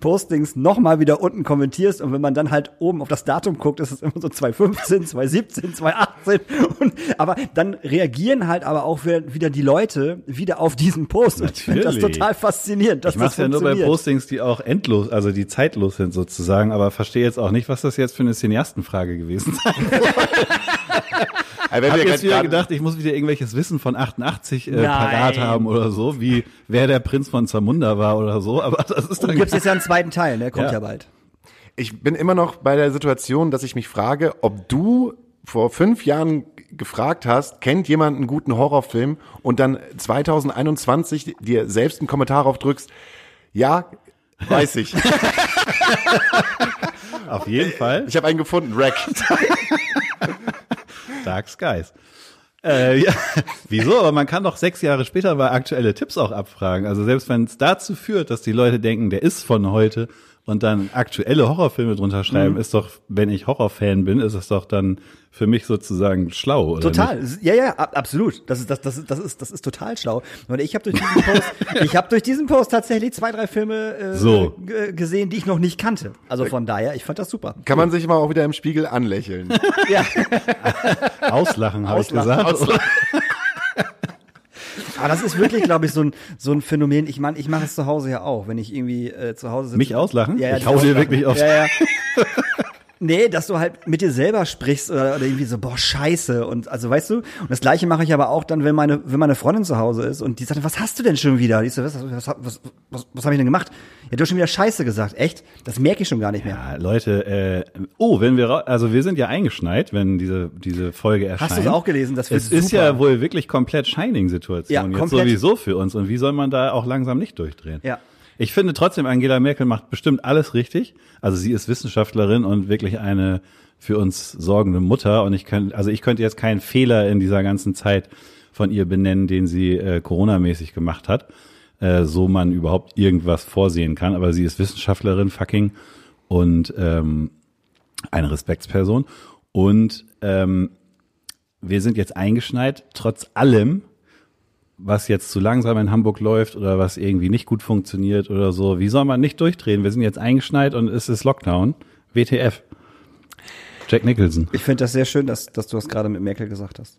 Postings nochmal wieder unten kommentierst und wenn man dann halt oben auf das Datum guckt, ist es immer so 2015, 2017, 2018 und aber dann reagieren halt aber auch wieder, die Leute wieder auf diesen Post und ich finde das Natürlich. total faszinierend, dass Ich das ja nur bei. Postings, die auch endlos, also die zeitlos sind sozusagen, aber verstehe jetzt auch nicht, was das jetzt für eine Cineastenfrage gewesen sein <laughs> Aber wenn Ich habe wir jetzt wieder gedacht, ich muss wieder irgendwelches Wissen von 88 äh, Nein. parat haben oder so, wie wer der Prinz von Zamunda war oder so, <laughs> aber das ist Und dann gibt's jetzt ja einen zweiten Teil, ne? Kommt ja, Ja. bald. Ich bin immer noch bei der Situation, dass ich mich frage, ob du vor fünf Jahren gefragt hast, kennt jemand einen guten Horrorfilm und dann 2021 dir selbst einen Kommentar aufdrückst, ja, weiß ich. <laughs> auf jeden Fall Ich habe einen gefunden, Rack. <laughs> Dark Skies. Äh, ja, <laughs> wieso? Aber man kann doch sechs Jahre später mal aktuelle Tipps auch abfragen. Also selbst wenn es dazu führt, dass die Leute denken, der ist von heute und dann aktuelle Horrorfilme drunter schreiben, Mhm. ist doch, wenn ich Horrorfan bin, ist es doch dann für mich sozusagen schlau, oder Total, Nicht? ja, ja, ab, absolut. Das ist, das, das, ist, das ist, das ist total schlau. Und ich habe durch diesen Post, <laughs> ich habe durch diesen Post tatsächlich zwei, drei Filme äh, So. gesehen, die ich noch nicht kannte. Also von daher, ich fand das super. Kann man sich mal auch wieder im Spiegel anlächeln. Ja, <laughs> Auslachen, habe ich Auslachen, gesagt. <laughs> aber das ist wirklich, glaube ich, so ein so ein Phänomen. Ich meine, ich mache es zu Hause ja auch, wenn ich irgendwie äh, zu Hause sitze. Mich auslachen? Ja, ja, ich hau dir wirklich aufs Ja, ja. <laughs> Nee, dass du halt mit dir selber sprichst oder, oder irgendwie so, boah, scheiße. Und also weißt du, und das gleiche mache ich aber auch dann, wenn meine, wenn meine Freundin zu Hause ist und die sagt, was hast du denn schon wieder? Die so, was, was, was, was, was habe ich denn gemacht? Ja, du hast schon wieder Scheiße gesagt. Echt? Das merke ich schon gar nicht mehr. Ja, Leute, äh, oh, wenn wir, also wir sind ja eingeschneit, wenn diese, diese Folge erscheint. Hast du es auch gelesen? Das wird Es ist super. ja wohl wirklich komplett Shining-Situation Ja, jetzt komplett. sowieso für uns. Und wie soll man da auch langsam nicht durchdrehen? Ja. Ich finde trotzdem, Angela Merkel macht bestimmt alles richtig. Also sie ist Wissenschaftlerin und wirklich eine für uns sorgende Mutter. Und ich könnte, also ich könnte jetzt keinen Fehler in dieser ganzen Zeit von ihr benennen, den sie äh, Corona-mäßig gemacht hat, äh, so man überhaupt irgendwas vorsehen kann. Aber sie ist Wissenschaftlerin, fucking, und ähm, eine Respektsperson. Und ähm, wir sind jetzt eingeschneit, trotz allem, was jetzt zu langsam in Hamburg läuft oder was irgendwie nicht gut funktioniert oder so. Wie soll man nicht durchdrehen? Wir sind jetzt eingeschneit und es ist Lockdown. WTF. Jack Nicholson. Ich finde das sehr schön, dass, dass du das gerade mit Merkel gesagt hast.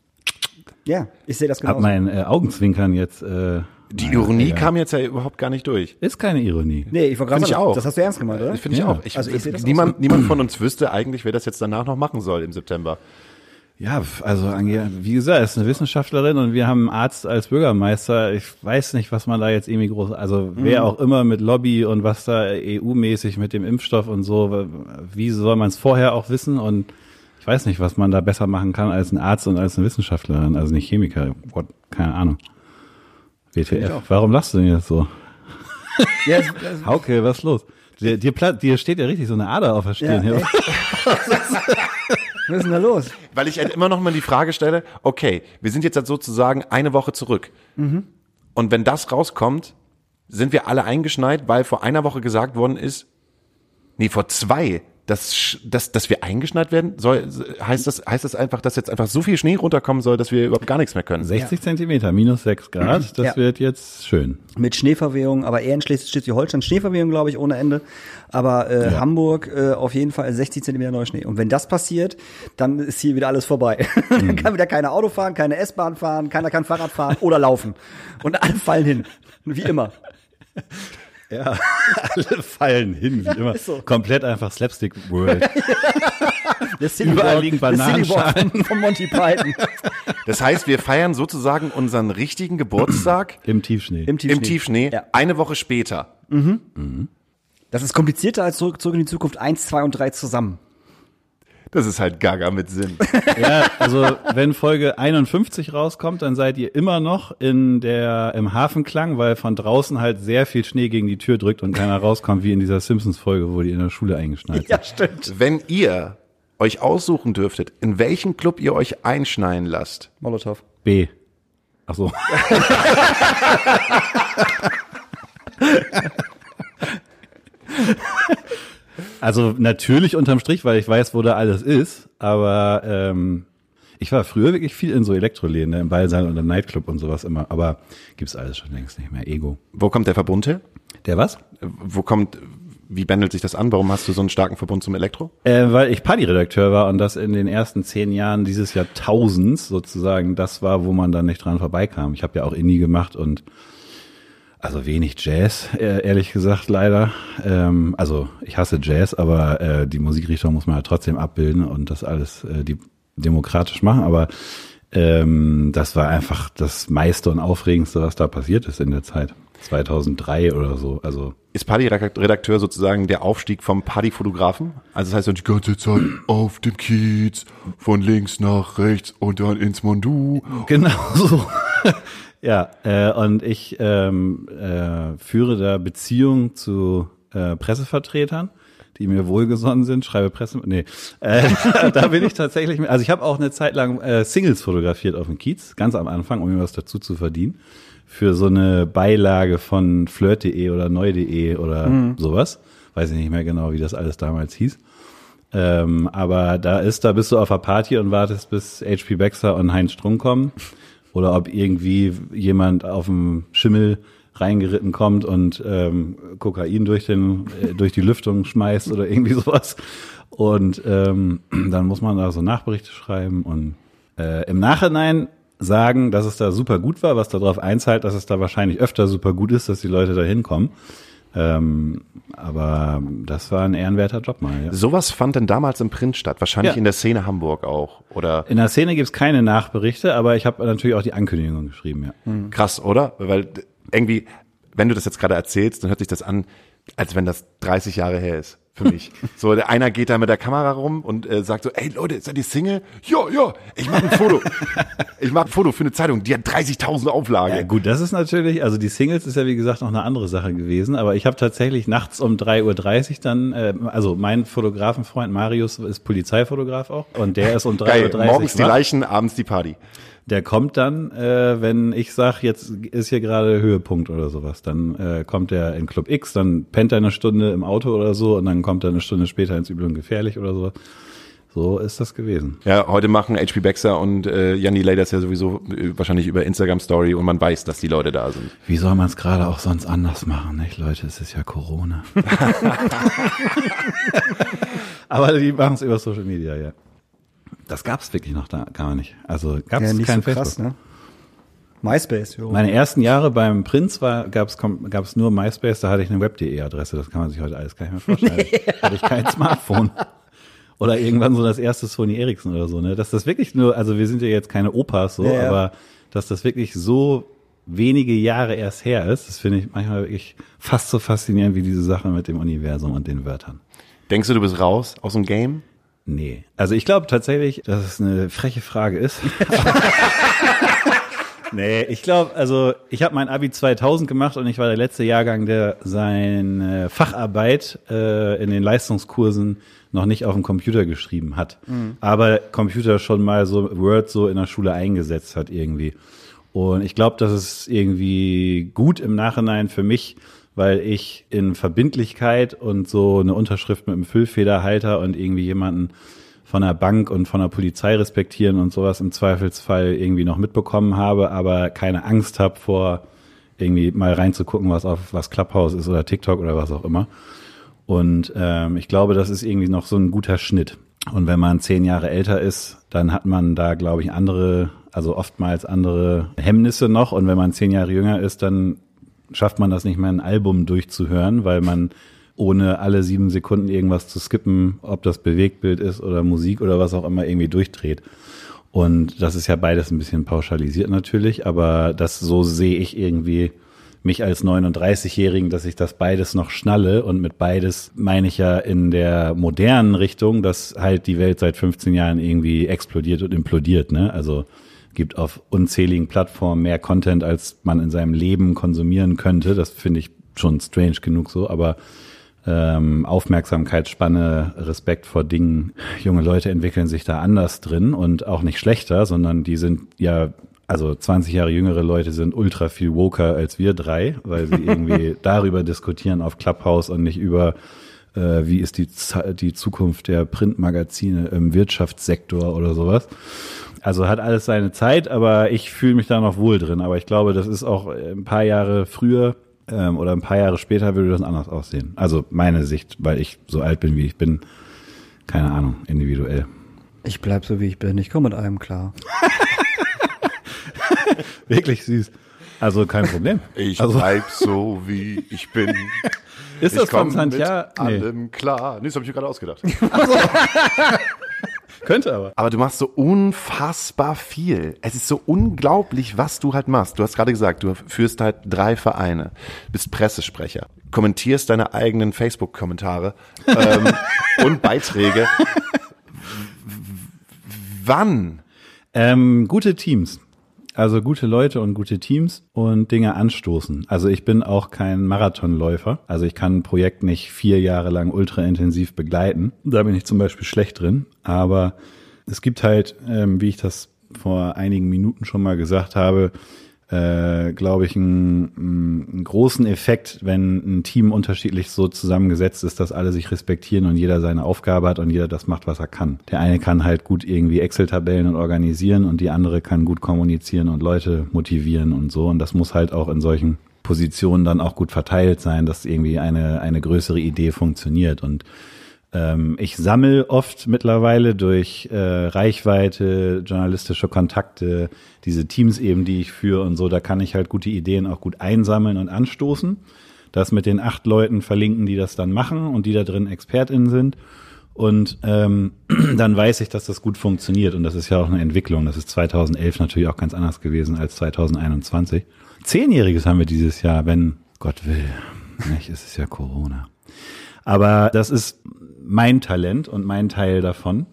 Ja, ich sehe das Hab genauso. mein äh, Augenzwinkern jetzt. Äh, Die naja, Ironie egal. kam jetzt ja überhaupt gar nicht durch. Ist keine Ironie. Nee, ich wollte gerade Finde ich auch. das hast du ernst gemeint, oder? Finde ich Ja. auch. Ich, Also ich sehe das auch niemand, niemand von uns wüsste eigentlich, wer das jetzt danach noch machen soll im September. Ja, also Angela, wie gesagt, ist eine Wissenschaftlerin und wir haben einen Arzt als Bürgermeister. Ich weiß nicht, was man da jetzt irgendwie groß, also wer auch immer mit Lobby und was da EU-mäßig mit dem Impfstoff und so, wie soll man es vorher auch wissen und ich weiß nicht, was man da besser machen kann als ein Arzt und als eine Wissenschaftlerin, also nicht Chemiker, What, keine Ahnung. WTF, warum lachst du denn jetzt so? Ja, Hauke, was ist los? Dir, dir, dir steht ja richtig so eine Ader auf der Stirn. Ja, hier. <laughs> <laughs> was ist denn da los? <laughs> Weil ich halt immer noch mal die Frage stelle, okay, wir sind jetzt halt sozusagen eine Woche zurück. Und wenn das rauskommt, sind wir alle eingeschneit, weil vor einer Woche gesagt worden ist, nee, vor zwei, dass, dass, dass wir eingeschneit werden, soll, heißt das, heißt das einfach, dass jetzt einfach so viel Schnee runterkommen soll, dass wir überhaupt gar nichts mehr können? 60 Zentimeter, minus 6 Grad, das Ja. wird jetzt schön. Mit Schneeverwehung, aber eher in Schleswig- Schleswig-Holstein Schneeverwehung, glaube ich, ohne Ende. Aber äh, Hamburg äh, auf jeden Fall 60 Zentimeter Neuschnee. Und wenn das passiert, dann ist hier wieder alles vorbei. <laughs> dann kann wieder keine Auto fahren, keine S-Bahn fahren, keiner kann Fahrrad fahren oder laufen. Und alle fallen hin. Wie immer. <laughs> Ja, <laughs> alle fallen hin, wie immer. so. Komplett einfach Slapstick World. <laughs> City Überall liegen Bananenschalen. von, Monty Python. <laughs> Das heißt, wir feiern sozusagen unseren richtigen Geburtstag <clears throat> Im Tiefschnee. Im Tiefschnee. im Tiefschnee Ja. eine Woche später. Das ist komplizierter als zurück, zurück in die Zukunft 1, 2 und 3 zusammen. Das ist halt Gaga mit Sinn. <laughs> Ja, also wenn Folge 51 rauskommt, dann seid ihr immer noch in der im Hafenklang, weil von draußen halt sehr viel Schnee gegen die Tür drückt und keiner rauskommt, wie in dieser Simpsons-Folge, wo die in der Schule eingeschneit sind. stimmt. Wenn ihr euch aussuchen dürftet, in welchen Club ihr euch einschneien lasst, Molotow. B. Ach so. <laughs> <laughs> Also natürlich unterm Strich, weil ich weiß, wo da alles ist, aber ähm, ich war früher wirklich viel in so Elektroläden, ne, im Ballsaal und im Nightclub und sowas immer, aber gibt's alles schon längst nicht mehr. Ego. wo kommt der Verbund her? Der was? Wo kommt, wie bändelt sich das an? Warum hast du so einen starken Verbund zum Elektro? Äh, weil ich Partyredakteur war und das in den ersten zehn Jahren dieses Jahrtausends sozusagen das war, wo man dann nicht dran vorbeikam. Ich habe ja auch Indie gemacht und also wenig Jazz, äh, ehrlich gesagt, leider. Ähm, also ich hasse Jazz, aber äh, die Musikrichtung muss man ja trotzdem abbilden und das alles äh, die demokratisch machen. Aber ähm, das war einfach das meiste und aufregendste, was da passiert ist in der Zeit. 2003 oder so. Also Ist Partyredakteur sozusagen der Aufstieg vom Partyfotografen? Also das heißt, die ganze Zeit auf dem Kiez, von links nach rechts und dann ins Mondu. Genau so. Ja, äh, und ich ähm, äh, führe da Beziehungen zu äh, Pressevertretern, die mir wohlgesonnen sind, schreibe Presse. Nee, äh, <laughs> da bin ich tatsächlich. Also ich habe auch eine Zeit lang äh, Singles fotografiert auf dem Kiez, ganz am Anfang, um mir was dazu zu verdienen. Für so eine Beilage von flirt.de oder neu.de oder sowas. Weiß ich nicht mehr genau, wie das alles damals hieß. Ähm, aber da ist, da bist du auf der Party und wartest, bis HP Baxter und Heinz Strunk kommen. Oder ob irgendwie jemand auf dem Schimmel reingeritten kommt und ähm, Kokain durch, den, äh, durch die Lüftung schmeißt oder irgendwie sowas. Und ähm, dann muss man da so Nachberichte schreiben und äh, im Nachhinein sagen, dass es da super gut war, was darauf einzahlt, dass es da wahrscheinlich öfter super gut ist, dass die Leute da hinkommen. Ähm, aber das war ein ehrenwerter Job mal. Ja. Sowas fand denn damals im Print statt, wahrscheinlich Ja. in der Szene Hamburg auch. Oder In der Szene gibt's keine Nachberichte, aber ich habe natürlich auch die Ankündigung geschrieben, ja. krass, oder? Weil irgendwie, wenn du das jetzt gerade erzählst, dann hört sich das an, als wenn das 30 Jahre her ist. Für mich. So, der einer geht da mit der Kamera rum und äh, sagt so, ey Leute, seid ihr Single? Ja, ja, ich mache ein Foto. <laughs> ich mache ein Foto für eine Zeitung, die hat 30.000 Auflage. Ja, gut, das ist natürlich, also die Singles ist ja wie gesagt noch eine andere Sache gewesen, aber ich habe tatsächlich nachts um 3.30 Uhr dann, äh, also mein Fotografenfreund Marius ist Polizeifotograf auch und der ist um 3.30 Geil, Uhr morgens die. Leichen, abends die Party. Der kommt dann, äh, wenn ich sag, jetzt ist hier gerade Höhepunkt oder sowas, dann äh, kommt er in Club X, dann pennt er eine Stunde im Auto oder so und dann kommt er eine Stunde später ins Übel und Gefährlich oder so. So ist das gewesen. Ja, heute machen HP Baxter und äh, Jan Delay das ja sowieso äh, wahrscheinlich über Instagram Story und man weiß, dass die Leute da sind. Wie soll man es gerade auch sonst anders machen, nicht Leute? Es ist ja Corona. <laughs> <laughs> Aber die machen es über Social Media, ja. Das gab es wirklich noch da gar nicht. Also gab es Ja, nicht kein so Facebook. krass, ne? MySpace, jo. Meine ersten Jahre beim Prinz war gab's kom- gab's nur MySpace, da hatte ich eine Web.de Adresse, das kann man sich heute alles gar nicht mehr vorstellen. <laughs> Hatte ich kein Smartphone. Oder irgendwann so das erste Sony Ericsson oder so, ne? Dass das wirklich nur, also wir sind ja jetzt keine Opas so, Ja, ja. aber dass das wirklich so wenige Jahre erst her ist, das finde ich manchmal wirklich fast so faszinierend wie diese Sache mit dem Universum und den Wörtern. Denkst du, du bist raus aus dem Game? Nee. Also ich glaube tatsächlich, dass es eine freche Frage ist. <laughs> nee, ich glaube, also ich habe mein Abi 2000 gemacht und ich war der letzte Jahrgang, der seine Facharbeit äh, in den Leistungskursen noch nicht auf dem Computer geschrieben hat. Aber Computer schon mal so Word so in der Schule eingesetzt hat irgendwie. Und ich glaube, das ist irgendwie gut im Nachhinein für mich, weil ich in Verbindlichkeit und so eine Unterschrift mit einem Füllfederhalter und irgendwie jemanden von der Bank und von der Polizei respektieren und sowas im Zweifelsfall irgendwie noch mitbekommen habe, aber keine Angst habe vor irgendwie mal reinzugucken, was auf was Clubhouse ist oder TikTok oder was auch immer. Und ähm, ich glaube, das ist irgendwie noch so ein guter Schnitt. Und wenn man zehn Jahre älter ist, dann hat man da, glaube ich, andere, also oftmals andere Hemmnisse noch. Und wenn man zehn Jahre jünger ist, dann schafft man das nicht mehr, ein Album durchzuhören, weil man ohne alle sieben Sekunden irgendwas zu skippen, ob das Bewegtbild ist oder Musik oder was auch immer, irgendwie durchdreht. Und das ist ja beides ein bisschen pauschalisiert natürlich, aber das so sehe ich irgendwie mich als 39-Jährigen, dass ich das beides noch schnalle. Und mit beides meine ich ja in der modernen Richtung, dass halt die Welt seit 15 Jahren irgendwie explodiert und implodiert. Ne? Also gibt auf unzähligen Plattformen mehr Content, als man in seinem Leben konsumieren könnte. Das finde ich schon strange genug so, aber ähm, Aufmerksamkeitsspanne, Respekt vor Dingen. Junge Leute entwickeln sich da anders drin und auch nicht schlechter, sondern die sind ja, also 20 Jahre jüngere Leute sind ultra viel woker als wir drei, weil sie <laughs> irgendwie darüber diskutieren auf Clubhouse und nicht über äh, wie ist die, Z- die Zukunft der Printmagazine im Wirtschaftssektor oder sowas. Also hat alles seine Zeit, aber ich fühle mich da noch wohl drin. Aber ich glaube, das ist auch ein paar Jahre früher ähm, oder ein paar Jahre später würde das anders aussehen. Also meine Sicht, weil ich so alt bin, wie ich bin. Keine Ahnung, individuell. Ich bleib so wie ich bin. Ich komme mit allem klar. <laughs> Wirklich süß. Also kein Problem. Ich also, bleib so, wie ich bin. <laughs> ist ich das von Santiago? mit Nee. allem klar. Nee, das habe ich mir gerade ausgedacht. <laughs> Könnte aber. Aber du machst so unfassbar viel. Es ist so unglaublich, was du halt machst. Du hast gerade gesagt, du führst halt drei Vereine, bist Pressesprecher, kommentierst deine eigenen Facebook-Kommentare ähm, <laughs> und Beiträge. Wann? Ähm, gute Teams. Also gute Leute und gute Teams und Dinge anstoßen. Also ich bin auch kein Marathonläufer. Also ich kann ein Projekt nicht vier Jahre lang ultra intensiv begleiten. Da bin ich zum Beispiel schlecht drin. Aber es gibt halt, ähm, wie ich das vor einigen Minuten schon mal gesagt habe, äh, glaube ich, einen, einen großen Effekt, wenn ein Team unterschiedlich so zusammengesetzt ist, dass alle sich respektieren und jeder seine Aufgabe hat und jeder das macht, was er kann. Der eine kann halt gut irgendwie Excel-Tabellen und organisieren und die andere kann gut kommunizieren und Leute motivieren und so. Und das muss halt auch in solchen Positionen dann auch gut verteilt sein, dass irgendwie eine, eine größere Idee funktioniert. Und ähm, ich sammle oft mittlerweile durch äh, Reichweite, journalistische Kontakte, diese Teams eben, die ich führe und so, da kann ich halt gute Ideen auch gut einsammeln und anstoßen. Das mit den acht Leuten verlinken, die das dann machen und die da drin ExpertInnen sind. Und ähm, <clears throat> dann weiß ich, dass das gut funktioniert. Und das ist ja auch eine Entwicklung. Das ist 2011 natürlich auch ganz anders gewesen als 2021. Zehnjähriges haben wir dieses Jahr, wenn Gott will. Nicht, es ist ja Corona. Aber das ist mein Talent und mein Teil davon.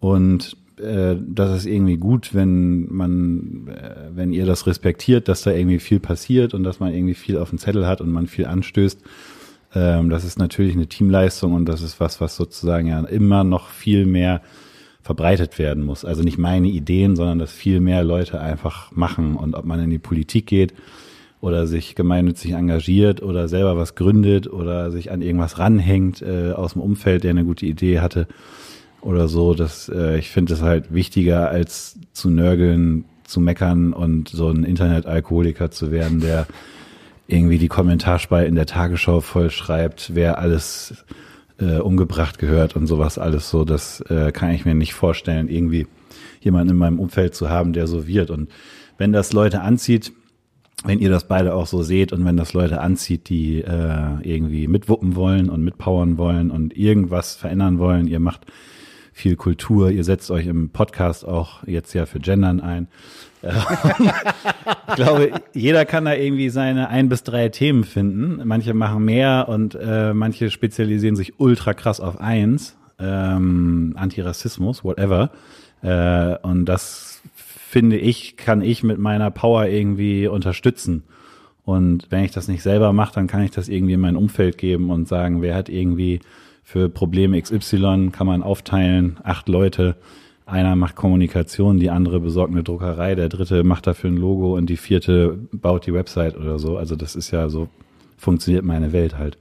Und äh, das ist irgendwie gut, wenn man, äh, wenn ihr das respektiert, dass da irgendwie viel passiert und dass man irgendwie viel auf dem Zettel hat und man viel anstößt. Ähm, das ist natürlich eine Teamleistung und das ist was, was sozusagen ja immer noch viel mehr verbreitet werden muss. Also nicht meine Ideen, sondern dass viel mehr Leute einfach machen und ob man in die Politik geht oder sich gemeinnützig engagiert oder selber was gründet oder sich an irgendwas ranhängt äh, aus dem Umfeld, der eine gute Idee hatte oder so. Das, äh, ich finde es halt wichtiger, als zu nörgeln, zu meckern und so ein Internetalkoholiker zu werden, der irgendwie die Kommentarspalten in der Tagesschau voll schreibt, wer alles äh, umgebracht gehört und sowas alles so. Das äh, kann ich mir nicht vorstellen, irgendwie jemanden in meinem Umfeld zu haben, der so wird. Und wenn das Leute anzieht, wenn ihr das beide auch so seht und wenn das Leute anzieht, die äh, irgendwie mitwuppen wollen und mitpowern wollen und irgendwas verändern wollen, ihr macht viel Kultur, ihr setzt euch im Podcast auch jetzt ja für Gendern ein. Ich glaube, jeder kann da irgendwie seine ein bis drei Themen finden. Manche machen mehr und äh, manche spezialisieren sich ultra krass auf eins. Ähm, Antirassismus, whatever. Äh, und das finde ich, kann ich mit meiner Power irgendwie unterstützen. Und wenn ich das nicht selber mache, dann kann ich das irgendwie in mein Umfeld geben und sagen, wer hat irgendwie für Probleme XY, kann man aufteilen, acht Leute. Einer macht Kommunikation, die andere besorgt eine Druckerei, der dritte macht dafür ein Logo und die vierte baut die Website oder so. Also das ist ja so, funktioniert meine Welt halt.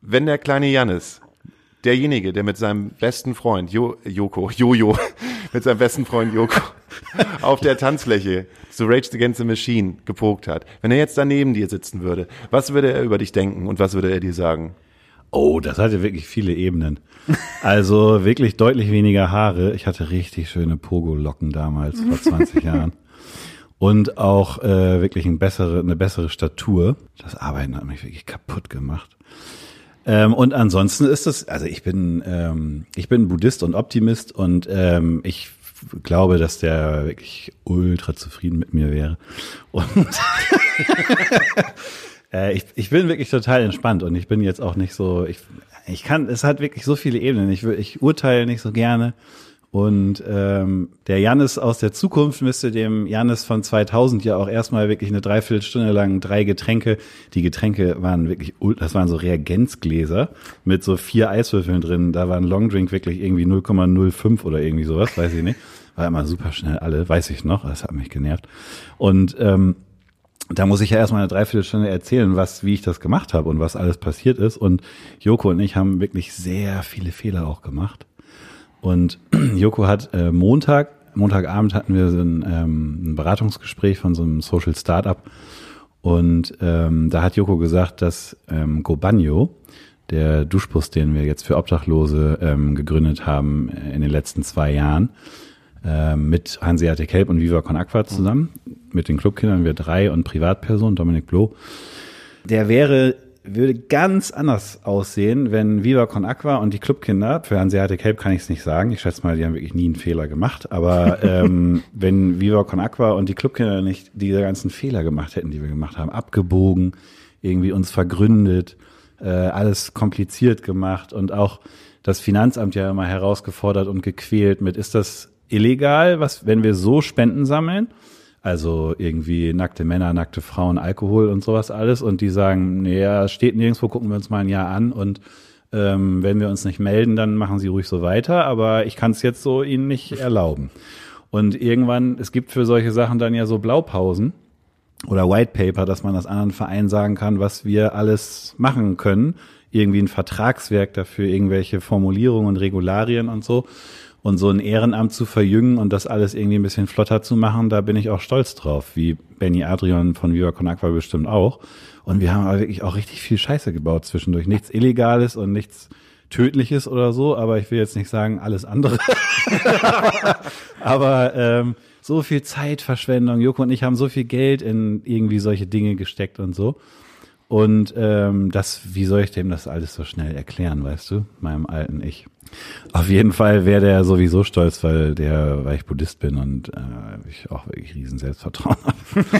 Wenn der kleine Jannis, derjenige, der mit seinem besten Freund jo, Joko, Jojo, <laughs> mit seinem besten Freund Joko <laughs> auf der Tanzfläche zu Rage Against the Machine gepokt hat, wenn er jetzt daneben dir sitzen würde, was würde er über dich denken und was würde er dir sagen? Oh, das hatte wirklich viele Ebenen. Also wirklich deutlich weniger Haare. Ich hatte richtig schöne Pogo-Locken damals, vor 20 <laughs> Jahren. Und auch äh, wirklich eine bessere, eine bessere Statur. Das Arbeiten hat mich wirklich kaputt gemacht. Ähm, und ansonsten ist es, also ich bin, ähm, ich bin Buddhist und Optimist und ähm, ich glaube, dass der wirklich ultra zufrieden mit mir wäre. Und <laughs> Äh, ich, ich bin wirklich total entspannt und ich bin jetzt auch nicht so, ich, ich kann, es hat wirklich so viele Ebenen. Ich, ich urteile nicht so gerne. Und ähm, der Jannis aus der Zukunft müsste dem Jannis von 2000 ja auch erstmal wirklich eine Dreiviertelstunde lang drei Getränke. Die Getränke waren wirklich, das waren so Reagenzgläser mit so vier Eiswürfeln drin. Da war ein Longdrink wirklich irgendwie 0,05 oder irgendwie sowas, weiß ich nicht. War immer super schnell alle, weiß ich noch. Das hat mich genervt. Und ähm, da muss ich ja erstmal eine Dreiviertelstunde erzählen, was, wie ich das gemacht habe und was alles passiert ist. Und Joko und ich haben wirklich sehr viele Fehler auch gemacht. Und <clears throat> Joko hat äh, Montag, Montagabend hatten wir so ein, ähm, ein Beratungsgespräch von so einem Social Startup. Und ähm, da hat Joko gesagt, dass ähm, Gobanyo, der Duschbus, den wir jetzt für Obdachlose ähm, gegründet haben äh, in den letzten zwei Jahren, ähm, mit Hanseatic Help und Viva Con Aqua zusammen, mit den Clubkindern, wir drei und Privatperson, Dominik Bloh. Der wäre, würde ganz anders aussehen, wenn Viva Con Aqua und die Clubkinder, für Hanseatic Help kann ich es nicht sagen, ich schätze mal, die haben wirklich nie einen Fehler gemacht, aber <laughs> ähm, wenn Viva Con Aqua und die Clubkinder nicht diese ganzen Fehler gemacht hätten, die wir gemacht haben, abgebogen, irgendwie uns vergründet, äh, alles kompliziert gemacht und auch das Finanzamt ja immer herausgefordert und gequält mit, ist das illegal, was, wenn wir so Spenden sammeln? Also irgendwie nackte Männer, nackte Frauen, Alkohol und sowas alles. Und die sagen, nee, ja, steht nirgendwo, gucken wir uns mal ein Jahr an. Und ähm, wenn wir uns nicht melden, dann machen sie ruhig so weiter. Aber ich kann es jetzt so ihnen nicht erlauben. Und irgendwann, es gibt für solche Sachen dann ja so Blaupausen oder White Paper, dass man das anderen Vereinen sagen kann, was wir alles machen können. Irgendwie ein Vertragswerk dafür, irgendwelche Formulierungen und Regularien und so. Und so ein Ehrenamt zu verjüngen und das alles irgendwie ein bisschen flotter zu machen, da bin ich auch stolz drauf, wie Benny Adrian von Viva Con Aqua bestimmt auch. Und wir haben aber wirklich auch richtig viel Scheiße gebaut zwischendurch. Nichts Illegales und nichts Tödliches oder so, aber ich will jetzt nicht sagen alles andere. <laughs> aber ähm, so viel Zeitverschwendung. Joko und ich haben so viel Geld in irgendwie solche Dinge gesteckt und so. Und ähm, das, wie soll ich dem das alles so schnell erklären, weißt du, meinem alten Ich? Auf jeden Fall wäre der sowieso stolz, weil der, weil ich Buddhist bin und äh, ich auch wirklich riesen Selbstvertrauen habe. <laughs>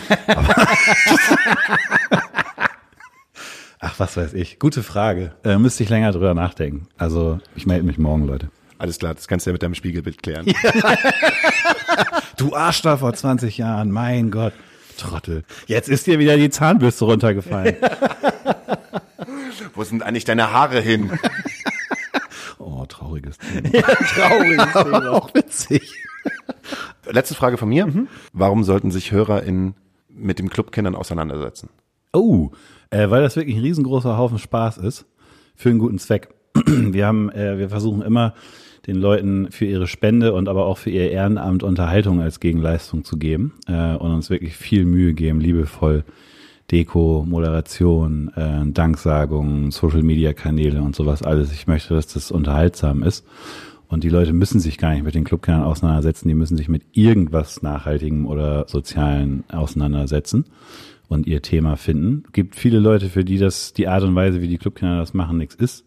Ach, was weiß ich. Gute Frage. Äh, müsste ich länger drüber nachdenken. Also ich melde mich morgen, Leute. Alles klar, das kannst du ja mit deinem Spiegelbild klären. <laughs> Du Arsch da vor 20 Jahren, mein Gott. Trottel. Jetzt ist dir wieder die Zahnbürste runtergefallen. <laughs> Wo sind eigentlich deine Haare hin? Oh, trauriges Thema. <laughs> Trauriges Aber auch witzig. Letzte Frage von mir. Warum sollten sich HörerInnen mit dem Clubkindern auseinandersetzen? Oh, äh, weil das wirklich ein riesengroßer Haufen Spaß ist. Für einen guten Zweck. <clears throat> Wir haben, äh, wir versuchen immer den Leuten für ihre Spende und aber auch für ihr Ehrenamt Unterhaltung als Gegenleistung zu geben äh, und uns wirklich viel Mühe geben, liebevoll Deko, Moderation, äh, Danksagung, Social Media Kanäle und sowas alles. Ich möchte, dass das unterhaltsam ist. Und die Leute müssen sich gar nicht mit den Clubkindern auseinandersetzen, die müssen sich mit irgendwas Nachhaltigem oder Sozialen auseinandersetzen und ihr Thema finden. Gibt viele Leute, für die das die Art und Weise, wie die Clubkinder das machen, nichts ist.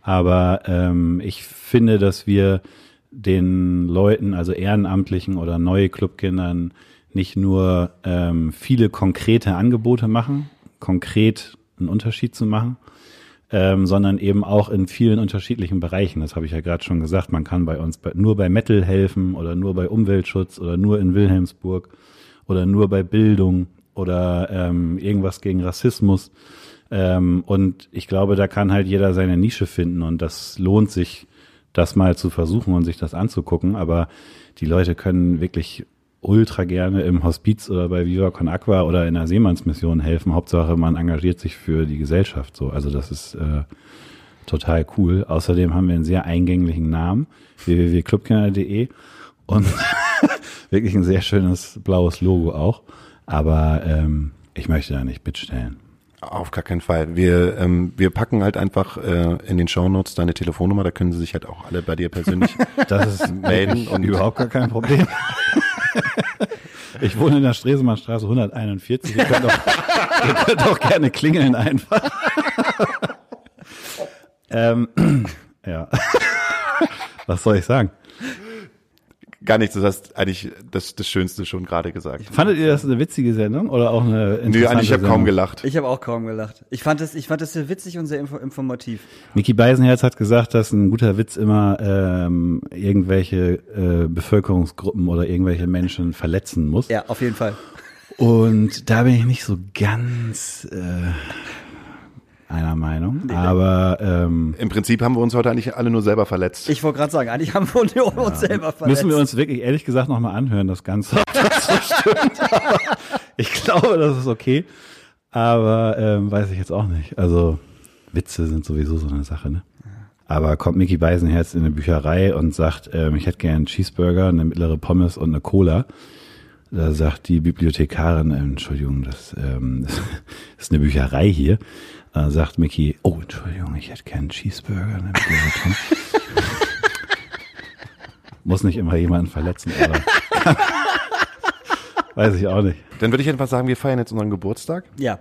Aber ähm, ich finde, dass wir den Leuten, also Ehrenamtlichen oder neue Clubkindern, nicht nur ähm, viele konkrete Angebote machen, konkret einen Unterschied zu machen, ähm, sondern eben auch in vielen unterschiedlichen Bereichen. Das habe ich ja gerade schon gesagt. Man kann bei uns bei, nur bei Metal helfen oder nur bei Umweltschutz oder nur in Wilhelmsburg oder nur bei Bildung oder ähm, irgendwas gegen Rassismus. Ähm, und ich glaube, da kann halt jeder seine Nische finden und das lohnt sich, das mal zu versuchen und sich das anzugucken. Aber die Leute können wirklich ultra gerne im Hospiz oder bei Viva Con Aqua oder in der Seemannsmission helfen. Hauptsache, man engagiert sich für die Gesellschaft. So, also das ist äh, total cool. Außerdem haben wir einen sehr eingänglichen Namen www.clubkinder.de und <laughs> wirklich ein sehr schönes blaues Logo auch. Aber ähm, ich möchte da nicht mitstellen. Auf gar keinen Fall. Wir, ähm, wir packen halt einfach äh, in den Shownotes deine Telefonnummer, da können sie sich halt auch alle bei dir persönlich <laughs> Das ist melden und überhaupt gar kein Problem. <laughs> <laughs> Ich wohne in der Stresemannstraße 141. Ihr könnt auch, ihr könnt auch gerne klingeln einfach. <laughs> ähm, <clears throat> ja. <laughs> Was soll ich sagen? Gar nichts, du hast eigentlich das, das Schönste schon gerade gesagt. Fandet ihr das eine witzige Sendung oder auch eine interessante Nö, eigentlich, ich habe kaum gelacht. Ich habe auch kaum gelacht. Ich fand es, ich fand es sehr witzig und sehr info informativ. Niki Beisenherz hat gesagt, dass ein guter Witz immer ähm, irgendwelche äh, Bevölkerungsgruppen oder irgendwelche Menschen verletzen muss. Ja, auf jeden Fall. Und da bin ich nicht so ganz äh, einer Meinung. Aber ähm, Im Prinzip haben wir uns heute eigentlich alle nur selber verletzt. Ich wollte gerade sagen, eigentlich haben wir uns selber verletzt. müssen wir uns wirklich ehrlich gesagt nochmal anhören, das Ganze. <laughs> Das so stimmt. Ich glaube, das ist okay. Aber ähm, weiß ich jetzt auch nicht. Also Witze sind sowieso so eine Sache, ne? Aber kommt Mickey Beisenherz in eine Bücherei und sagt, ähm, ich hätte gern einen Cheeseburger, eine mittlere Pommes und eine Cola. Da sagt die Bibliothekarin, Entschuldigung, das, ähm, <laughs> das ist eine Bücherei hier. Da sagt Mickey, oh, Entschuldigung, ich hätte gern einen Cheeseburger, Pommes. <laughs> Muss nicht immer jemanden verletzen, aber <laughs> weiß ich auch nicht. Dann würde ich einfach sagen, wir feiern jetzt unseren Geburtstag. Ja.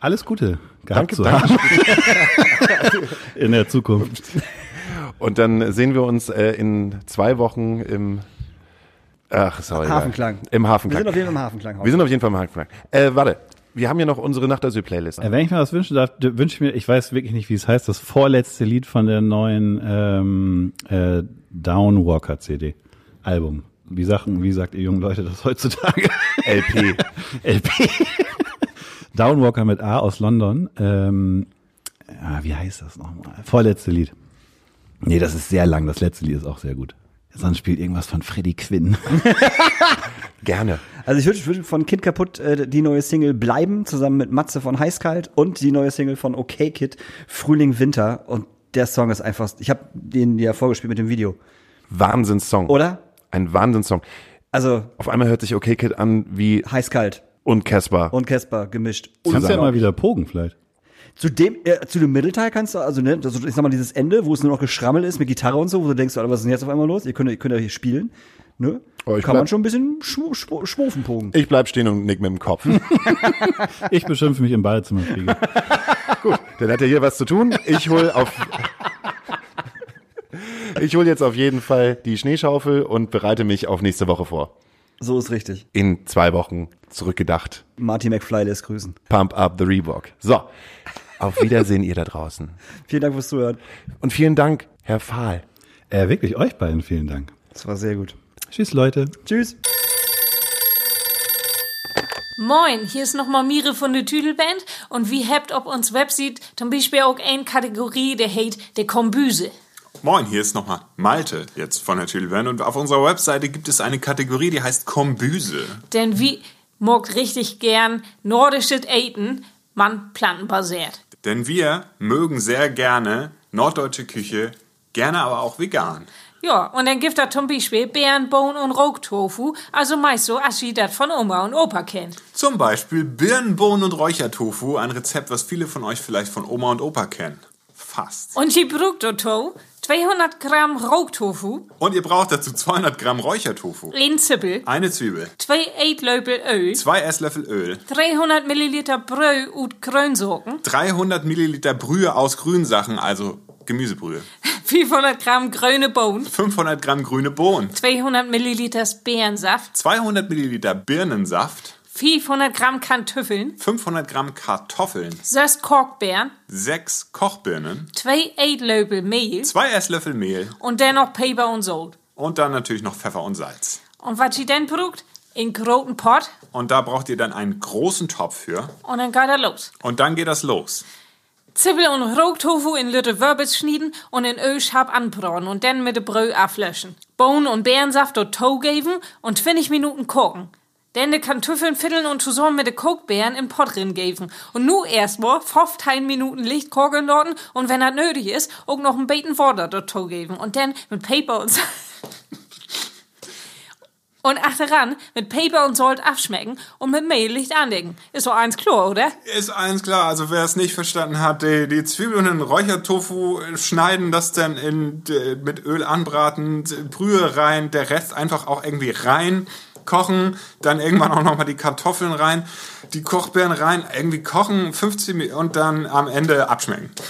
Alles Gute gehabt Danke, zu danke. haben <laughs> in der Zukunft. Und dann sehen wir uns äh, in zwei Wochen im Ach, egal. Hafenklang. Im Wir Hafenklang. sind auf jeden Fall im Hafenklang. Wir sind auf jeden Fall im Hafenklang. Äh, warte, wir haben ja noch unsere Nacht Asyl Playlist. Äh, Wenn ich mir was wünschen darf, wünsche ich mir, ich weiß wirklich nicht, wie es heißt, das vorletzte Lied von der neuen ähm, äh, Downwalker CD Album. Wie sagen, wie sagt ihr jungen Leute das heutzutage? LP. LP. <laughs> Downwalker mit A aus London. Ähm, ah, wie heißt das nochmal? Vorletzte Lied. Nee, das ist sehr lang. Das letzte Lied ist auch sehr gut. Sonst spielt irgendwas von Freddie Quinn. <laughs> Gerne. Also ich würde ich würd von Kind kaputt äh, die neue Single bleiben, zusammen mit Matze von Heißkalt und die neue Single von OK Kid, Frühling Winter. Und der Song ist einfach, ich habe den ja vorgespielt mit dem Video. Wahnsinnssong. Oder? Ein Wahnsinnssong. Also Auf einmal hört sich Okay Kid an wie Heißkalt und Casper. und Casper gemischt. Kannst ja mal wieder pogen vielleicht. Zu dem, äh, zu dem Mittelteil kannst du, also ne, also ich sag mal, dieses Ende, wo es nur noch Geschrammel ist mit Gitarre und so, wo du denkst, Alter, was ist denn jetzt auf einmal los? Ihr könnt, ihr könnt ja hier spielen. Ne? Oh, ich Kann bleib- man schon ein bisschen schw schw schwufen pogen. Ich bleib stehen und nick mit dem Kopf. <laughs> Ich beschimpfe mich im Badezimmerfliege. <laughs> Dann hat er hier was zu tun. Ich hol auf. Ich hol jetzt auf jeden Fall die Schneeschaufel und bereite mich auf nächste Woche vor. So ist richtig. In zwei Wochen zurückgedacht. Marty McFly lässt grüßen. Pump up the Reebok. So. Auf Wiedersehen, ihr da draußen. <laughs> Vielen Dank fürs Zuhören. Und vielen Dank, Herr Fahl. Äh, wirklich euch beiden vielen Dank. Das war sehr gut. Tschüss Leute. Tschüss. Moin, hier ist nochmal Mire von der Tüdelband und wie habt ob uns Website zum Beispiel auch eine Kategorie, der heißt der Kombüse. Moin, hier ist nochmal Malte jetzt von der Tüdelband und auf unserer Webseite gibt es eine Kategorie, die heißt Kombüse. Denn wie mag richtig gern nordisches Eten, man plantenbasiert. Denn wir mögen sehr gerne norddeutsche Küche, gerne aber auch vegan. Ja, und dann gibt er zum Beispiel Beeren, Bohnen und Rohtofu, also meist so, als ihr das von Oma und Opa kennt. Zum Beispiel Birnen, Bohnen und Räuchertofu, ein Rezept, was viele von euch vielleicht von Oma und Opa kennen. Fast. Und ihr braucht 200 Gramm Rohtofu, Und ihr braucht dazu 200 Gramm Räuchertofu, ein Zippel, eine Zwiebel, 2 Eitlöffel Öl, zwei Esslöffel Öl, 300 Milliliter Brühe und Grünsorten, 300 Milliliter Brühe aus Grünsachen, also Gemüsebrühe, <laughs> 500 Gramm grüne Bohnen, 500 Gramm grüne Bohnen, 200 Milliliter Beerensaft, 200 Milliliter Birnensaft, 500 Gramm Kartoffeln, 500 Gramm Kartoffeln, 6 Korkbeeren, 6 Kochbirnen, 2 Eitlöffel Mehl zwei Esslöffel Mehl und dann noch Pfeffer und Salz. und dann natürlich noch Pfeffer und Salz. Und was ihr dann braucht, in großen Pot Und da braucht ihr dann einen großen Topf für. und dann geht er los. Und dann geht das los. Zippel und Rohtofu in Lütte Wirbels schneiden und in Öl scharf anbraten und dann mit dem Bröt auflöschen. Bohnen und Beerensaft dort Tau geben und 20 Minuten kochen. Dann die Kartoffeln fiddeln und zusammen mit den Kokbeeren in Pott drin geben. Und nu erstmal 15 Minuten Licht kochen dort und wenn das nötig ist, auch noch ein Beten Water Tau geben. Und dann mit Paper und. <laughs> Und achteran mit Paper und Salt abschmecken und mit Mehl Licht anlegen. Ist doch eins klar, oder? Ist eins klar, also wer es nicht verstanden hat, die, die Zwiebeln in den Räuchertofu schneiden, das dann in, d- mit Öl anbraten, Brühe rein, der Rest einfach auch irgendwie rein kochen, dann irgendwann auch nochmal die Kartoffeln rein, die Kochbeeren rein, irgendwie kochen, 15 Minuten und dann am Ende abschmecken. <laughs>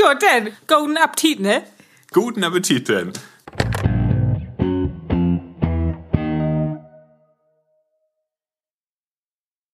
Ja, dann, golden Appetit, ne? Guten Appetit denn!